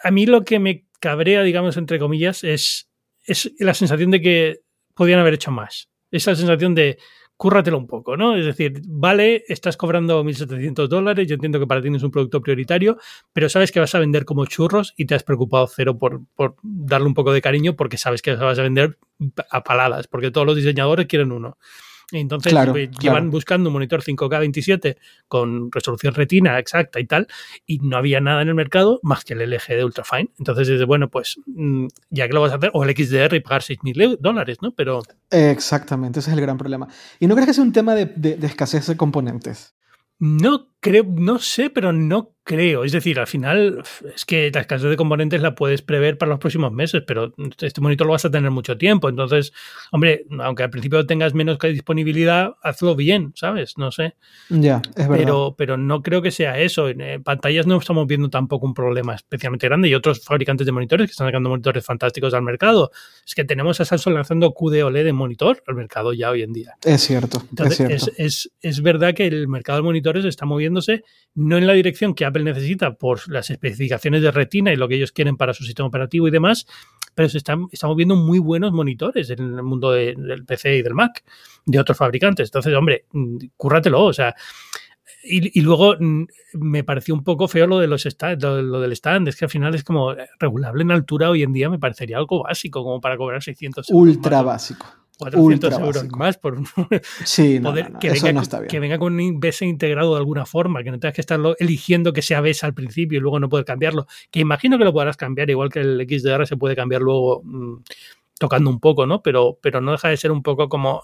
a mí lo que me cabrea, digamos, entre comillas, es, es la sensación de que podían haber hecho más. Esa sensación de cúrratelo un poco, ¿no? Es decir, vale, estás cobrando 1.700 dólares, yo entiendo que para ti no es un producto prioritario, pero sabes que vas a vender como churros y te has preocupado cero por, por darle un poco de cariño porque sabes que vas a vender a paladas, porque todos los diseñadores quieren uno. Entonces Claro, pues, claro. llevan buscando un monitor 5K 27 con resolución retina exacta y tal, y no había nada en el mercado más que el LG de Ultrafine. Entonces dices, bueno, pues mm, ya que lo vas a hacer, o el XDR y pagar 6.000 dólares, ¿no? Pero Exactamente, ese es el gran problema. ¿Y no crees que sea un tema de, de- de escasez de componentes? no creo, no sé, pero no creo. Es decir, al final es que la escasez de componentes la puedes prever para los próximos meses, pero este monitor lo vas a tener mucho tiempo. Entonces, hombre, aunque al principio tengas menos disponibilidad, hazlo bien, ¿sabes? No sé. Ya, es verdad. Pero, pero no creo que sea eso. En eh, pantallas no estamos viendo tampoco un problema especialmente grande y otros fabricantes de monitores que están sacando monitores fantásticos al mercado. Es que tenemos a Samsung lanzando QD OLED de monitor al mercado ya hoy en día. Es cierto. Entonces, es, cierto. Es, es, es verdad que el mercado de monitores está moviéndose no en la dirección que Necesita por las especificaciones de retina y lo que ellos quieren para su sistema operativo y demás, pero se están, estamos viendo muy buenos monitores en el mundo de, del PC y del Mac de otros fabricantes. Entonces, hombre, cúrratelo, o sea. Y, luego me pareció un poco feo lo de los lo, del stand, es que al final es como regulable en altura hoy en día me parecería algo básico como para cobrar 600 euros. Ultra básico. 400 Ultra euros básico. más por sí, no, poder, no, no, que, venga, que venga con un BESA integrado de alguna forma, que no tengas que estarlo eligiendo que sea BESA al principio y luego no poder cambiarlo. Que imagino que lo podrás cambiar, igual que el XDR se puede cambiar luego mmm, tocando un poco, ¿no? Pero, pero no deja de ser un poco como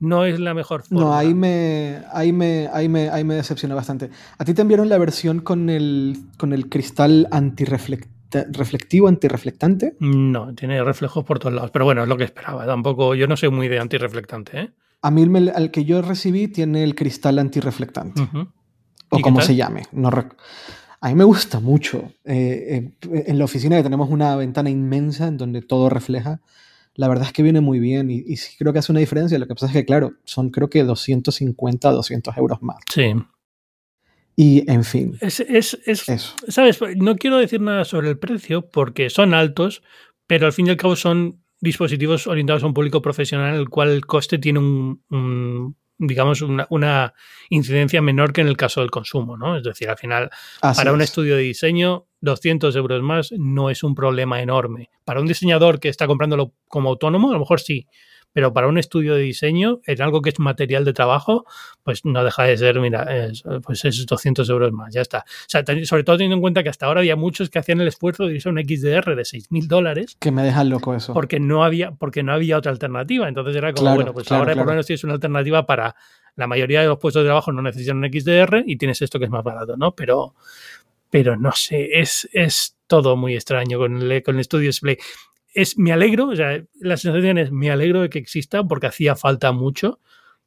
no es la mejor forma. No, ahí me, ahí me, ahí me, ahí me decepcionó bastante. A ti te enviaron la versión con el, con el cristal antirreflectivo, antirreflectante. No, tiene reflejos por todos lados. Pero bueno, es lo que esperaba. Tampoco, yo no soy muy de antirreflectante, ¿eh? A mí el, el que yo recibí tiene el cristal antirreflectante. Uh -huh. O como se llame. No a mí me gusta mucho. Eh, eh, en la oficina que tenemos una ventana inmensa en donde todo refleja la verdad es que viene muy bien y, y, sí creo que hace una diferencia. Lo que pasa es que, claro, son creo que 250, 200 euros más. Sí. Y, en fin. Es, es, es Eso. ¿Sabes? No quiero decir nada sobre el precio porque son altos, pero al fin y al cabo son dispositivos orientados a un público profesional, el cual el coste tiene un, un digamos, una, una, incidencia menor que en el caso del consumo, ¿no? Es decir, al final, Así para es. un estudio de diseño, 200 euros más no es un problema enorme. Para un diseñador que está comprándolo como autónomo, a lo mejor sí, pero para un estudio de diseño, en algo que es material de trabajo, pues no deja de ser, mira, es, pues es 200 euros más, ya está. O sea, sobre todo teniendo en cuenta que hasta ahora había muchos que hacían el esfuerzo de irse a un XDR de 6.000 dólares. Que me dejan loco eso. Porque no había, porque no había otra alternativa. Entonces era como, claro, bueno, pues claro, ahora claro. por lo menos tienes una alternativa para la mayoría de los puestos de trabajo no necesitan un XDR y tienes esto que es más barato, ¿no? Pero, pero no sé, es, es todo muy extraño con el, con el Studio Display es, me alegro, o sea, la sensación es, me alegro de que exista porque hacía falta mucho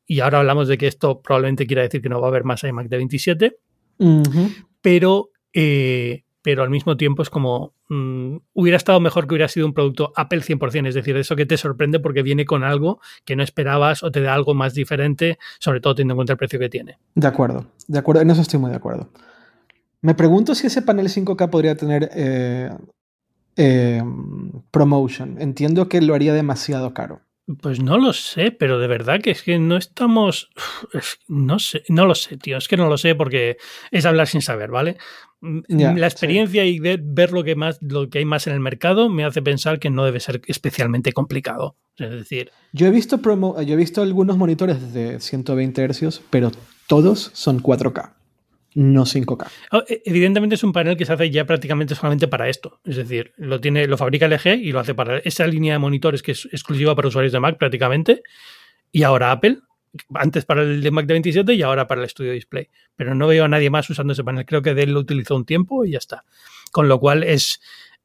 y ahora hablamos de que esto probablemente quiera decir que no va a haber más iMac de 27, uh -huh. pero, eh, pero al mismo tiempo es como, mmm, hubiera estado mejor que hubiera sido un producto Apple 100%, es decir, eso que te sorprende porque viene con algo que no esperabas o te da algo más diferente, sobre todo teniendo en cuenta el precio que tiene. De acuerdo, de acuerdo, en eso estoy muy de acuerdo. Me pregunto si ese panel 5K podría tener eh, eh, promotion. Entiendo que lo haría demasiado caro. Pues no lo sé, pero de verdad que es que no estamos. No sé, no lo sé, tío. Es que no lo sé porque es hablar sin saber, ¿vale? Yeah, la experiencia sí. y ver, ver, lo que más, lo que hay más en el mercado me hace pensar que no debe ser especialmente complicado. Es decir. Yo he visto promo, yo he visto algunos monitores de 120 Hz, pero todos son 4K no 5K. e, Evidentemente es un panel que se hace ya prácticamente solamente para esto. Es decir, lo tiene, lo fabrica LG y lo hace para esa línea de monitores que es exclusiva para usuarios de Mac prácticamente. Y ahora Apple, antes para el de Mac de 27 y ahora para el Studio Display. Pero no veo a nadie más usando ese panel. Creo que Dell lo utilizó un tiempo y ya está. Con lo cual es,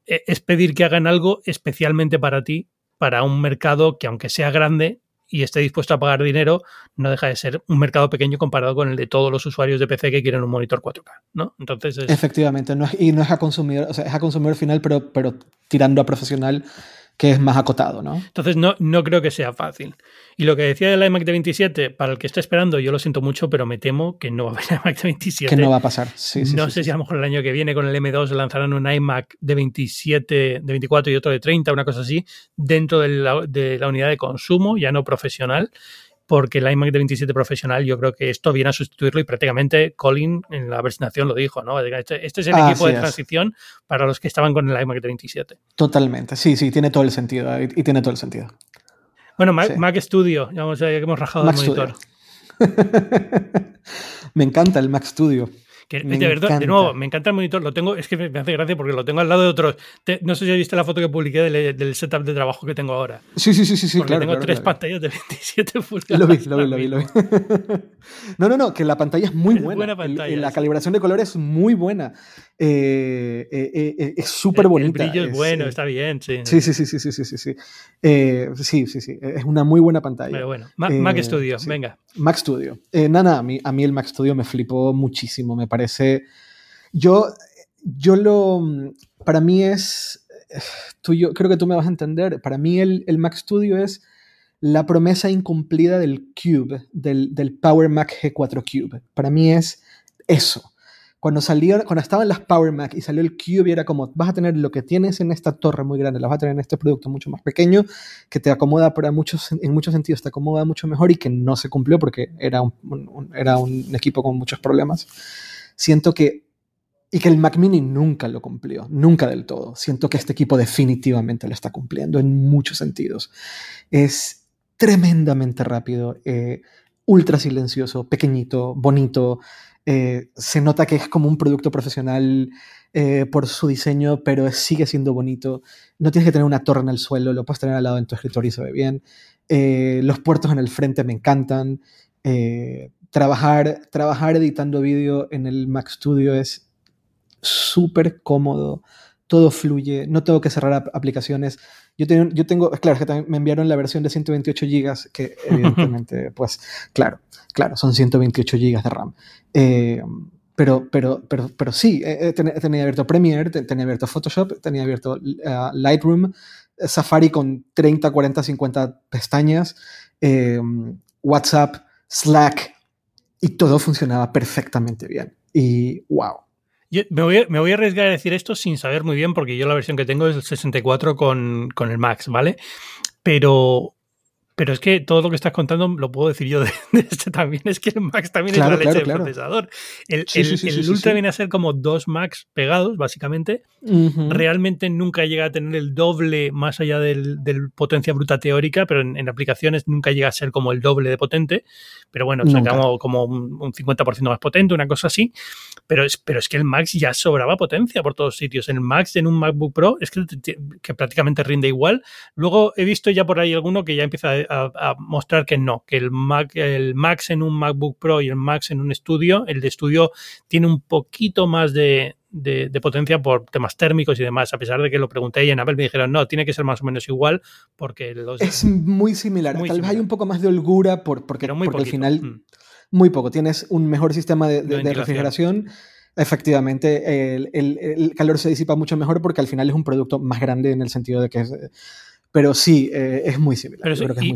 e, es pedir que hagan algo especialmente para ti, para un mercado que aunque sea grande, y esté dispuesto a pagar dinero, no deja de ser un mercado pequeño comparado con el de todos los usuarios de PC que quieren un monitor 4K, ¿no? Entonces es... Efectivamente, no es, y no es a consumidor, o sea, es a consumidor final, pero, pero tirando a profesional, que es más acotado, ¿no? Entonces no, no creo que sea fácil. Y lo que decía del iMac de 27, para el que está esperando, yo lo siento mucho, pero me temo que no va a haber iMac de 27. Que no va a pasar. Sí, sí, no sí, sé sí, si a lo mejor el año que viene con el M2 lanzarán un iMac de 27, de 24 y otro de 30, una cosa así, dentro de la, de la unidad de consumo, ya no profesional porque el iMac de 27 profesional yo creo que esto viene a sustituirlo y prácticamente Colin en la presentación lo dijo, ¿no? Este, este es el ah, equipo de es. transición para los que estaban con el iMac de 27. Totalmente, sí, sí, tiene todo el sentido y, y tiene todo el sentido. Bueno, Mac, sí. Mac Studio, ya hemos rajado Mac el monitor. Me encanta el Mac Studio. Que, de verdad, de nuevo, me encanta el monitor. Lo tengo, es que me hace gracia porque lo tengo al lado de otros. no sé si has visto la foto que publiqué del, setup de trabajo que tengo ahora. Sí, sí, sí, sí, porque tengo tres pantallas de 27 pulgadas. Lo vi, lo vi, lo vi, lo vi. no, no, no, que la pantalla es muy buena. buena pantalla, la calibración de color es muy buena. Eh, eh, eh, es súper bonita. El brillo es, bueno, está bien, sí. Sí, sí, sí, sí, sí, sí, sí. sí, sí, sí. Es una muy buena pantalla. Pero bueno, Mac Studio, venga. Mac Studio. nada, a mí, a mí el Mac Studio me flipó muchísimo. Me parece. Yo, yo lo. Para mí es. Tú, yo, creo que tú me vas a entender. Para mí el, el Mac Studio es la promesa incumplida del Cube, del, del Power Mac G4 Cube. Para mí es eso cuando salieron, cuando estaban las Power Mac y salió el Cube era como, vas a tener lo que tienes en esta torre muy grande, lo vas a tener en este producto mucho más pequeño, que te acomoda para muchos, en muchos sentidos te acomoda mucho mejor y que no se cumplió porque era un, era un equipo con muchos problemas. Siento que, y que el Mac Mini nunca lo cumplió, nunca del todo. Siento que este equipo definitivamente lo está cumpliendo en muchos sentidos. Es tremendamente rápido, eh, ultra silencioso, pequeñito, bonito. Eh, se nota que es como un producto profesional eh, por su diseño, pero sigue siendo bonito. No tienes que tener una torre en el suelo, lo puedes tener al lado en tu escritorio y se ve bien. Eh, los puertos en el frente me encantan. trabajar, trabajar editando vídeo en el Mac Studio es súper cómodo todo fluye, no tengo que cerrar aplicaciones. Yo tengo, yo tengo, claro, que también me enviaron la versión de 128 GB, que evidentemente, pues, claro, claro, son 128 GB de RAM. Eh, pero, pero, pero, pero sí, eh, eh, tenía abierto Premiere, tenía abierto Photoshop, tenía abierto Lightroom, Safari con 30, 40, 50 pestañas, WhatsApp, Slack, y todo funcionaba perfectamente bien. Y wow, me, voy a, me, voy a, arriesgar a decir esto sin saber muy bien, porque yo la versión que tengo es el 64 con, con el Max, ¿vale? Pero pero es que todo lo que estás contando lo puedo decir yo de, este también. Es que el Max también es la leche del procesador. El, Ultra viene a ser como dos Max pegados, básicamente. Realmente nunca llega a tener el doble más allá del, potencia bruta teórica, pero en, aplicaciones nunca llega a ser como el doble de potente. Pero bueno, sacamos como un, 50% más potente, una cosa así. Pero es, pero es que el Max ya sobraba potencia por todos sitios. En el Max, en un MacBook Pro, es que, que prácticamente rinde igual. Luego he visto ya por ahí alguno que ya empieza a a, mostrar que no, que el, Mac, el Max en un MacBook Pro y el Max en un estudio, el de estudio tiene un poquito más de, potencia por temas térmicos y demás, a pesar de que lo pregunté y en Apple me dijeron, no, tiene que ser más o menos igual porque los... Es muy similar, tal vez hay un poco más de holgura por, porque, al final... Mm. Muy poco, tienes un mejor sistema de, refrigeración. Efectivamente, el, el, calor se disipa mucho mejor porque al final es un producto más grande en el sentido de que es, pero sí, eh, es muy similar.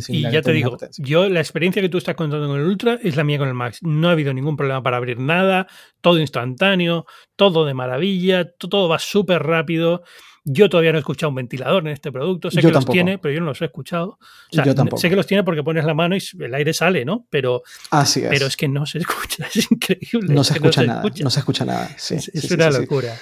y, ya te digo, yo la experiencia que tú estás contando con el Ultra es la mía con el Max. No ha habido ningún problema para abrir nada, todo instantáneo, todo de maravilla, todo va súper rápido. Yo todavía no he escuchado un ventilador en este producto. Sé que los tiene, pero yo no los he escuchado. yo tampoco. Sé que los tiene porque pones la mano y el aire sale, ¿no? Pero, Así pero es que no se escucha, es increíble. No se escucha nada. No se escucha nada. es, una locura.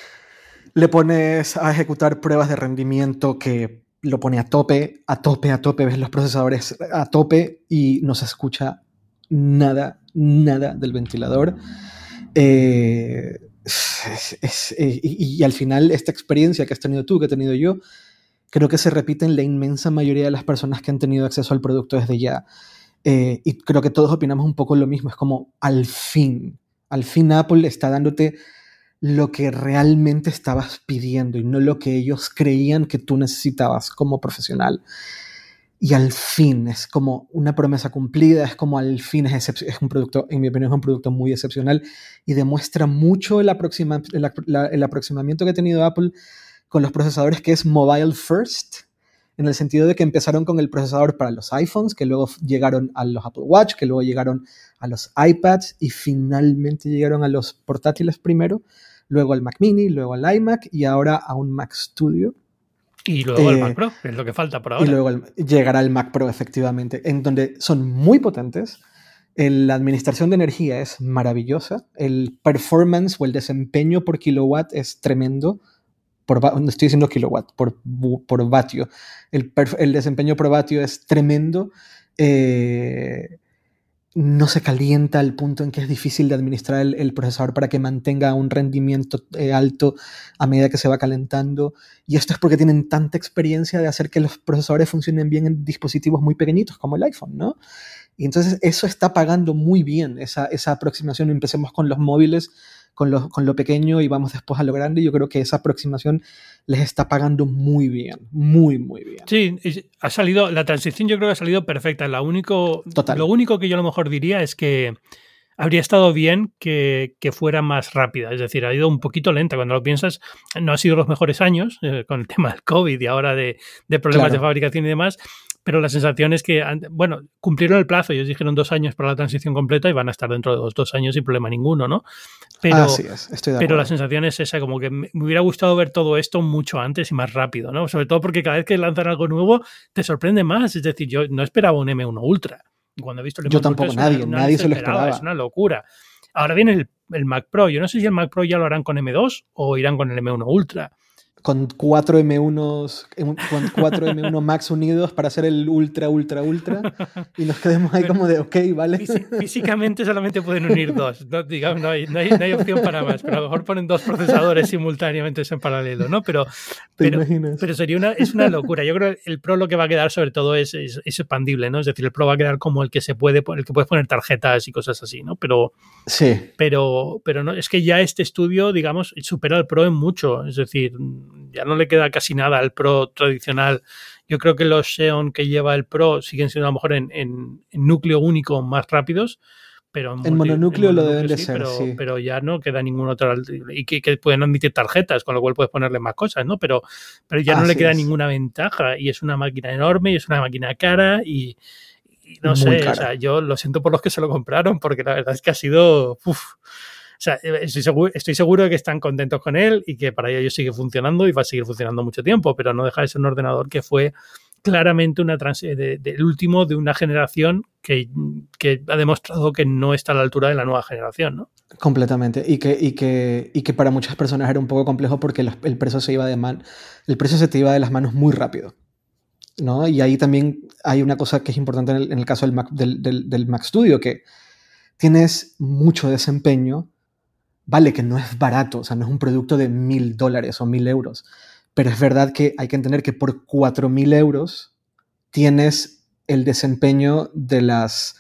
Le pones a ejecutar pruebas de rendimiento que lo pone a tope, a tope, a tope, ves los procesadores a tope y no se escucha nada, nada del ventilador. Eh, eh, y, al final esta experiencia que has tenido tú, que he tenido yo, creo que se repite en la inmensa mayoría de las personas que han tenido acceso al producto desde ya. Eh, y creo que todos opinamos un poco lo mismo, es como al fin, al fin Apple está dándote lo que realmente estabas pidiendo y no lo que ellos creían que tú necesitabas como profesional. Y al fin es como una promesa cumplida, es como al fin es, es un producto, en mi opinión, es un producto muy excepcional y demuestra mucho el, aproxima el, aproximamiento que ha tenido Apple con los procesadores, que es mobile first, en el sentido de que empezaron con el procesador para los iPhones, que luego llegaron a los Apple Watch, que luego llegaron a los iPads y finalmente llegaron a los portátiles primero luego al Mac Mini, luego al iMac y ahora a un Mac Studio. Y luego al Mac eh, Pro, que es lo que falta por ahora. Y luego llegará el Mac Pro, efectivamente, en donde son muy potentes. La administración de energía es maravillosa. El performance o el desempeño por kilowatt es tremendo. Por, estoy diciendo kilowatt, por, por vatio. El, el, desempeño por vatio es tremendo. Eh, no se calienta al punto en que es difícil de administrar el, procesador para que mantenga un rendimiento eh, alto a medida que se va calentando. Y esto es porque tienen tanta experiencia de hacer que los procesadores funcionen bien en dispositivos muy pequeñitos como el iPhone, ¿no? Y entonces eso está pagando muy bien, esa, esa aproximación. Empecemos con los móviles con lo, con lo pequeño y vamos después a lo grande. Yo creo que esa aproximación les está pagando muy bien, muy, muy bien. Sí, ha salido, la transición yo creo que ha salido perfecta. Lo único, Lo único que yo a lo mejor diría es que habría estado bien que, que, fuera más rápida. Es decir, ha ido un poquito lenta. Cuando lo piensas, no ha sido los mejores años eh, con el tema del COVID y ahora de, de problemas de fabricación y demás pero la sensación es que, bueno, cumplieron el plazo, ellos dijeron dos años para la transición completa y van a estar dentro de los dos años sin problema ninguno, ¿no? Pero, pero la sensación es esa, como que me hubiera gustado ver todo esto mucho antes y más rápido, ¿no? Sobre todo porque cada vez que lanzan algo nuevo te sorprende más, es decir, yo no esperaba un M1 Ultra. Cuando he visto el M1 yo tampoco, nadie, nadie se lo esperaba. Es una locura. Ahora viene el, el Mac Pro, yo no sé si el Mac Pro ya lo harán con M2 o irán con el M1 Ultra con cuatro M1, con cuatro M1 Max unidos para hacer el ultra, ultra, ultra. Y nos quedemos ahí como de, ok, vale. Físicamente solamente pueden unir dos. No, digamos, no, hay, no, hay, opción para más. Pero a lo mejor ponen dos procesadores simultáneamente en paralelo, ¿no? Pero, pero, pero, sería una, es una locura. Yo creo que el Pro lo que va a quedar sobre todo es, es, expandible, ¿no? Es decir, el Pro va a quedar como el que se puede, el que puedes poner tarjetas y cosas así, ¿no? Pero, sí. pero, pero no, es que ya este estudio, digamos, supera al Pro en mucho. Es decir, ya no le queda casi nada al Pro tradicional. Yo creo que los Xeon que lleva el Pro siguen siendo a lo mejor en, núcleo único más rápidos, pero en, mononúcleo, lo deben de ser, pero, sí. pero, ya no queda ningún otro y que, pueden admitir tarjetas, con lo cual puedes ponerle más cosas, ¿no? Pero, pero ya no le queda ninguna ventaja y es una máquina enorme y es una máquina cara y, no sé, o sea, yo lo siento por los que se lo compraron porque la verdad es que ha sido o sea, eh, estoy seguro, estoy seguro de que están contentos con él y que para ellos sigue funcionando y va a seguir funcionando mucho tiempo, pero no deja de ser un ordenador que fue claramente una del de, último de una generación que, que, ha demostrado que no está a la altura de la nueva generación, ¿no? Completamente. Y que, y que, y que para muchas personas era un poco complejo porque el precio se iba de man, el precio se te iba de las manos muy rápido. ¿no? Y ahí también hay una cosa que es importante en el, caso del Mac, del, del Mac Studio, que tienes mucho desempeño vale que no es barato, o sea, no es un producto de mil dólares o mil euros, pero es verdad que hay que entender que por cuatro mil euros tienes el desempeño de las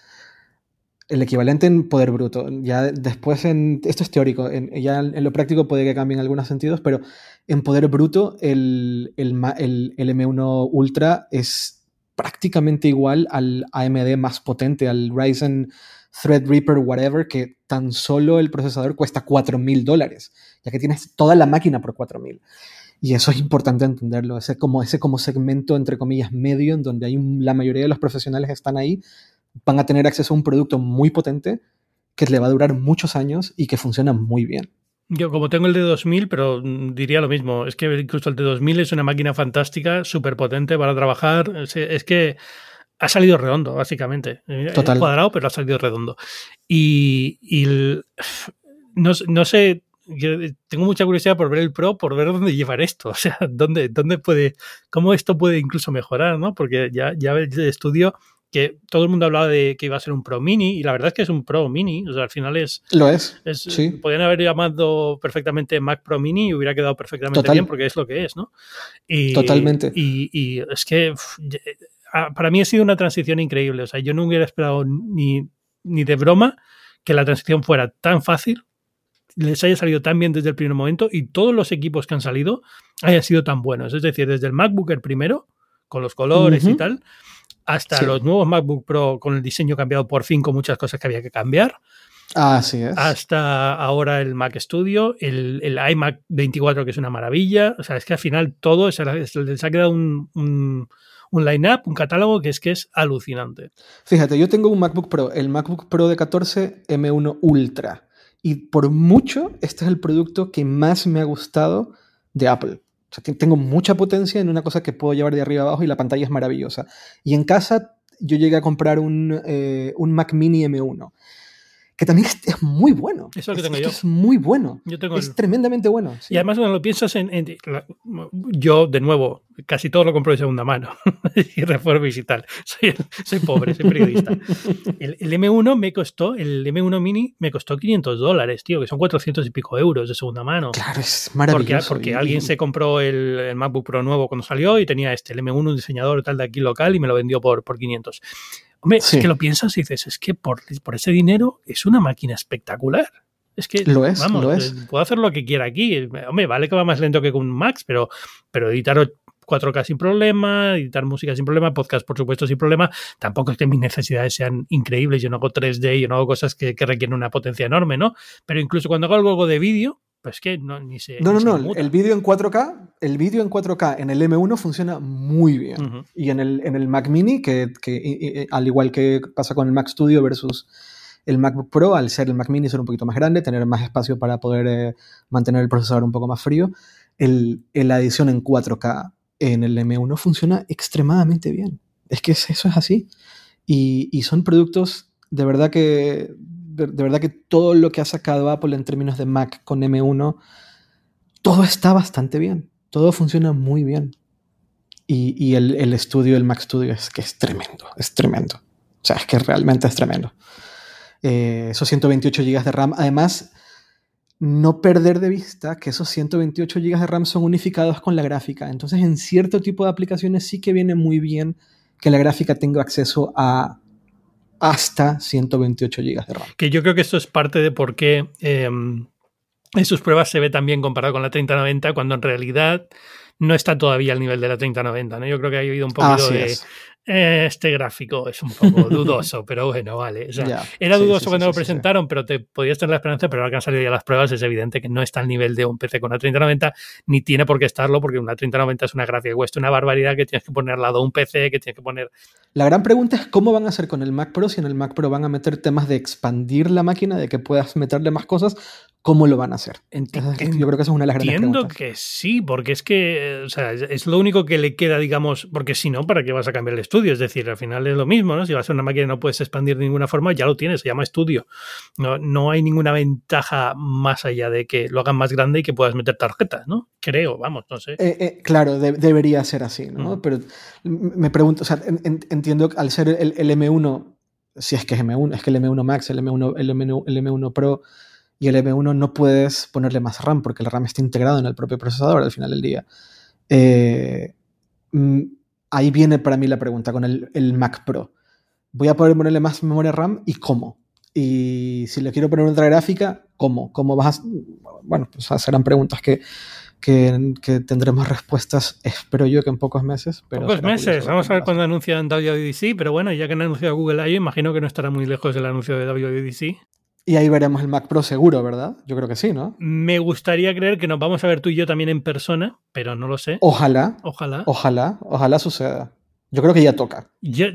el equivalente en poder bruto. Ya después, en, esto es teórico, en, ya en lo práctico puede que cambie en algunos sentidos, pero en poder bruto el, el, el, el M1 Ultra es prácticamente igual al AMD más potente, al Ryzen Threadripper, whatever, que tan solo el procesador cuesta 4 mil dólares, ya que tienes toda la máquina por 4 mil. Y eso es importante entenderlo, ese como, ese como segmento, entre comillas, medio, en donde hay la mayoría de los profesionales están ahí, van a tener acceso a un producto muy potente que le va a durar muchos años y que funciona muy bien. Yo como tengo el de 2000, pero mm, diría lo mismo, es que incluso el de 2000 es una máquina fantástica, súper potente para trabajar, es que ha salido redondo, básicamente. Total. cuadrado, pero ha salido redondo. Y, no, sé, tengo mucha curiosidad por ver el Pro, por ver dónde llevar esto. O sea, dónde, dónde puede, cómo esto puede incluso mejorar, ¿no? Porque ya, ya el estudio que todo el mundo hablaba de que iba a ser un Pro Mini y la verdad es que es un Pro Mini, o sea, al final es... Lo es, sí. Podrían haber llamado perfectamente Mac Pro Mini y hubiera quedado perfectamente bien porque es lo que es, ¿no? Y, Totalmente. Y, y es que para mí ha sido una transición increíble. O sea, yo no hubiera esperado ni, ni de broma que la transición fuera tan fácil, les haya salido tan bien desde el primer momento y todos los equipos que han salido hayan sido tan buenos. Es decir, desde el MacBook el primero, con los colores y tal, hasta los nuevos MacBook Pro con el diseño cambiado por fin, con muchas cosas que había que cambiar. Así es. Hasta ahora el Mac Studio, el, el, iMac 24, que es una maravilla. O sea, es que al final todo se les ha quedado un un line-up, un catálogo que es que es alucinante. Fíjate, yo tengo un MacBook Pro, el MacBook Pro de 14 M1 Ultra. Y por mucho, este es el producto que más me ha gustado de Apple. O sea, tengo mucha potencia en una cosa que puedo llevar de arriba abajo y la pantalla es maravillosa. Y en casa yo llegué a comprar un, eh, un Mac Mini M1 que también es, muy bueno. Eso es lo que es, tengo yo. Es muy bueno. Yo tengo es el- tremendamente bueno. sí. Y además cuando lo piensas en, en- la- yo de nuevo casi todo lo compro de segunda mano y reformas y tal. Soy, soy pobre, soy periodista. El, el M1 me costó, el M1 Mini me costó 500 dólares, tío, que son 400 y pico euros de segunda mano. Claro, es Porque, maravilloso. porque y- alguien se compró el, el MacBook Pro nuevo cuando salió y tenía este, el M1, un diseñador tal de aquí local y me lo vendió por, por 500. Hombre, Sí. es que lo piensas y dices, es que por, por ese dinero es una máquina espectacular. Es que, Lo es, vamos, lo es. eh, puedo hacer lo que quiera aquí. Hombre, vale que va más lento que con un Max, pero, pero editar 4K sin problema, editar música sin problema, podcast por supuesto sin problema. Tampoco es que mis necesidades sean increíbles. Yo no hago 3D, yo no hago cosas que, que requieren una potencia enorme, ¿no? Pero incluso cuando hago algo de vídeo, pues que no, ni se. No, ni no, se no. El vídeo en 4K, el vídeo en 4K en el M1 funciona muy bien. Y en el, en el Mac Mini, que, que, y- y- al igual que pasa con el Mac Studio versus el MacBook Pro, al ser el Mac Mini ser un poquito más grande, tener más espacio para poder eh, mantener el procesador un poco más frío, el, el- la edición en 4K en el M1 funciona extremadamente bien. Es que es- eso es así. Y, y son productos de verdad que de, verdad que todo lo que ha sacado Apple en términos de Mac con M1 todo está bastante bien. Todo funciona muy bien. Y, el estudio, el Mac Studio, es que es tremendo. Es tremendo. O sea, es que realmente es tremendo. Eh, esos 128 GB de RAM. Además, no perder de vista que esos 128 GB de RAM son unificados con la gráfica. Entonces, en cierto tipo de aplicaciones sí que viene muy bien que la gráfica tenga acceso a hasta 128 GB de RAM. Que yo creo que esto es parte de por qué eh, en sus pruebas se ve tan bien comparado con la 3090, cuando en realidad no está todavía al nivel de la 3090. ¿no? Yo creo que ha habido un poquito de. "Eh, este gráfico es un poco dudoso, pero bueno, vale. O sea, Ya. Era dudoso sí, sí, cuando sí, lo presentaron, pero te podías tener la esperanza, pero ahora que han salido ya las pruebas es evidente que no está al nivel de un PC con una 3090, ni tiene por qué estarlo, porque una 3090 es una gráfica que cuesta una barbaridad que tienes que poner al lado un PC, que tienes que poner... La gran pregunta es cómo van a hacer con el Mac Pro, si en el Mac Pro van a meter temas de expandir la máquina, de que puedas meterle más cosas, ¿cómo lo van a hacer? Enti- Esa es- yo creo que esa es una de las grandes Entiendo preguntas. que sí, porque es que, o sea, es- es lo único que le queda, digamos, porque si no, ¿para qué vas a cambiar el estudio? Es decir, al final es lo mismo, ¿no? Si vas a una máquina y no puedes expandir de ninguna forma, ya lo tienes, se llama estudio. No, no hay ninguna ventaja más allá de que lo hagan más grande y que puedas meter tarjetas, ¿no? Creo, vamos, no sé. Eh, eh, claro, de- debería ser así, ¿no? Ujú. Pero me pregunto, o sea, en- en- entiendo que al ser el, el M1, si es que es M1, es que el M1 Max, el M1, el M1, el M1 Pro y el M1 no puedes ponerle más RAM porque el RAM está integrado en el propio procesador al final del día. Eh, mm, ahí viene para mí la pregunta con el, el Mac Pro. ¿Voy a poder ponerle más memoria RAM y cómo? Y si le quiero poner otra gráfica, ¿cómo? ¿Cómo vas a...? Bueno, pues serán preguntas que, que, que tendremos respuestas, espero yo, que en pocos meses. Pero Pocos meses, vamos a ver cuándo anuncian WWDC, pero bueno, ya que han anunciado Google I.O., imagino que no estará muy lejos del anuncio de WWDC. Y ahí veremos el Mac Pro seguro, ¿verdad? Yo creo que sí, ¿no? Me gustaría creer que nos vamos a ver tú y yo también en persona, pero no lo sé. Ojalá, Ojalá. ojalá, ojalá suceda. Yo creo que ya toca. Yo,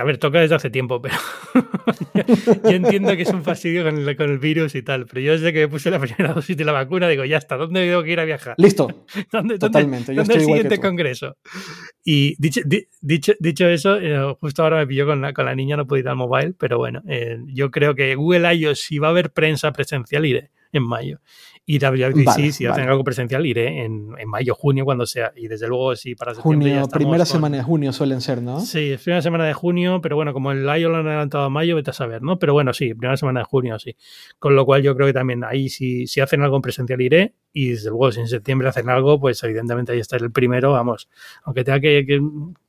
a ver, toca desde hace tiempo, pero yo entiendo que es un fastidio con el, con el virus y tal, pero yo desde que me puse la primera dosis de la vacuna digo, ya está, ¿dónde tengo que ir a viajar? Listo, ¿Dónde, dónde- totalmente. Yo ¿Dónde estoy el igual que siguiente tú. congreso? Y dicho, di- dicho, dicho eso, eh, justo ahora me pilló con la, con la niña, no pude ir al mobile, pero bueno, eh, yo creo que Google I.O., si va a haber prensa presencial, iré en mayo. Y WWDC, Vale, si vale. hacen algo presencial, iré en, en mayo, junio, cuando sea. Y desde luego, si para septiembre ya Junio, estamos primera con- semana de junio suelen ser, ¿no? Sí, es primera semana de junio, pero bueno, como el I.O. lo han adelantado a mayo, vete a saber, ¿no? Pero bueno, sí, primera semana de junio, sí. Con lo cual yo creo que también ahí si, si hacen algo en presencial iré y desde luego si en septiembre hacen algo, pues evidentemente ahí está el primero, vamos, aunque tenga que, que-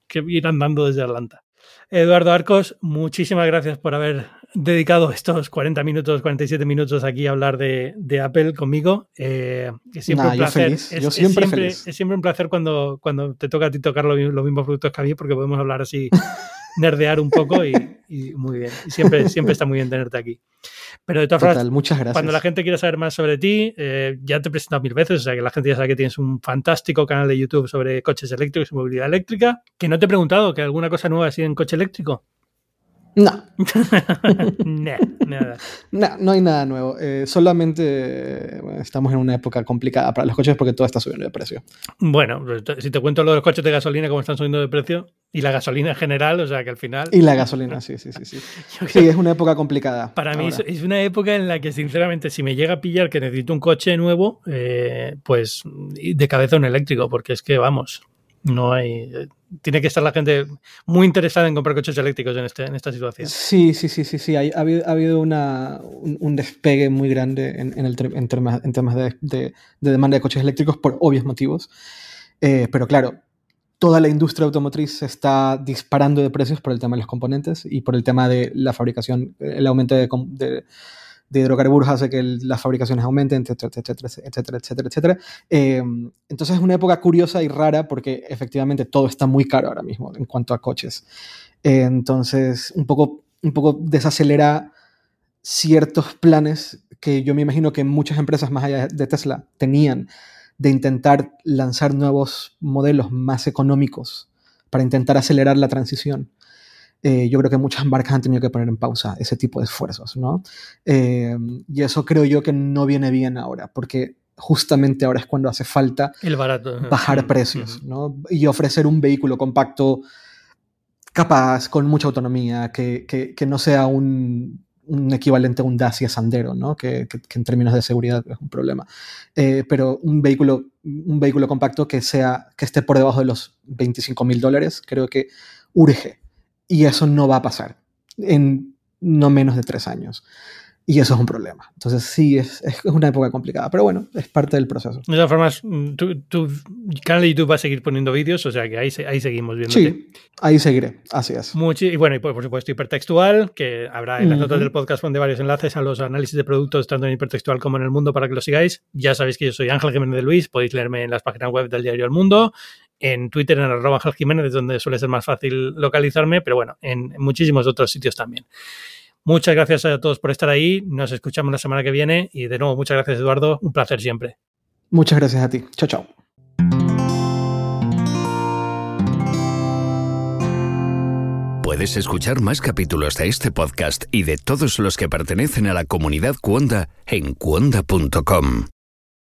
que ir andando desde Atlanta. Eduardo Arcos, muchísimas gracias por haber dedicado estos 40 minutos, 47 minutos aquí a hablar de, de Apple conmigo. Eh, es siempre Nah, un placer. Es, siempre siempre, feliz. es siempre un placer cuando, cuando te toca a ti tocar lo los mismos productos que a mí, porque podemos hablar así, nerdear un poco y, y muy bien. Y siempre, siempre está muy bien tenerte aquí. Pero de todas formas, Total, muchas gracias. cuando la gente quiera saber más sobre ti, eh, ya te he presentado mil veces, o sea que la gente ya sabe que tienes un fantástico canal de YouTube sobre coches eléctricos y movilidad eléctrica. Que no te he preguntado, que alguna cosa nueva ha sido en coche eléctrico. No. Nah, nada. No, no hay nada nuevo. Eh, solamente eh, estamos en una época complicada para los coches porque todo está subiendo de precio. Bueno, si te cuento lo de los coches de gasolina, cómo están subiendo de precio, y la gasolina en general, o sea que al final. Y la gasolina, sí, sí, sí. Sí, sí es una época complicada. Para mí es, una época en la que, sinceramente, si me llega a pillar que necesito un coche nuevo, eh, pues de cabeza un eléctrico, porque es que, vamos, no hay. Tiene que estar la gente muy interesada en comprar coches eléctricos en, este, en esta situación. Sí, sí, sí, sí, sí. Ha ha habido una, un, un despegue muy grande en, en el, en temas, en temas de, de- de demanda de coches eléctricos por obvios motivos. Eh, pero claro, toda la industria automotriz se está disparando de precios por el tema de los componentes y por el tema de la fabricación. El aumento de, de- de hidrocarburos hace que las fabricaciones aumenten, etcétera, etcétera, etcétera, etcétera, etcétera. Eh, entonces es una época curiosa y rara porque efectivamente todo está muy caro ahora mismo en cuanto a coches. Eh, entonces, un poco, un poco desacelera ciertos planes que yo me imagino que muchas empresas más allá de Tesla tenían de intentar lanzar nuevos modelos más económicos para intentar acelerar la transición. Eh, yo creo que muchas marcas han tenido que poner en pausa ese tipo de esfuerzos, ¿no? Eh, y eso creo yo que no viene bien ahora, porque justamente ahora es cuando hace falta El barato. bajar precios. ¿no? y ofrecer un vehículo compacto capaz, con mucha autonomía, que, que- que no sea un, un equivalente a un Dacia Sandero, ¿no? que, que- que en términos de seguridad es un problema. Eh, pero un vehículo, un vehículo compacto que, sea, que esté por debajo de los 25 mil dólares, creo que urge. Y eso no va a pasar en no menos de tres años. Y eso es un problema. Entonces sí, es, es una época complicada, pero bueno, es parte del proceso. De todas formas, mm, tu, tu canal de YouTube va a seguir poniendo vídeos, o sea que ahí, ahí seguimos viéndote. Sí, ahí seguiré, así es. Muchi- y bueno, y por, por supuesto hipertextual, que habrá en las notas Ujú. del podcast de varios enlaces a los análisis de productos tanto en hipertextual como en el mundo para que lo sigáis. Ya sabéis que yo soy Ángel Jiménez de Luis, podéis leerme en las páginas web del diario El Mundo, en Twitter en arroba Jiménez, es donde suele ser más fácil localizarme, pero bueno, en, en muchísimos otros sitios también. Muchas gracias a todos por estar ahí, nos escuchamos la semana que viene y de nuevo muchas gracias Eduardo, un placer siempre. Muchas gracias a ti. Chao, chao. Puedes escuchar más capítulos de este podcast y de todos los que pertenecen a la comunidad Cuonda en cuonda.com.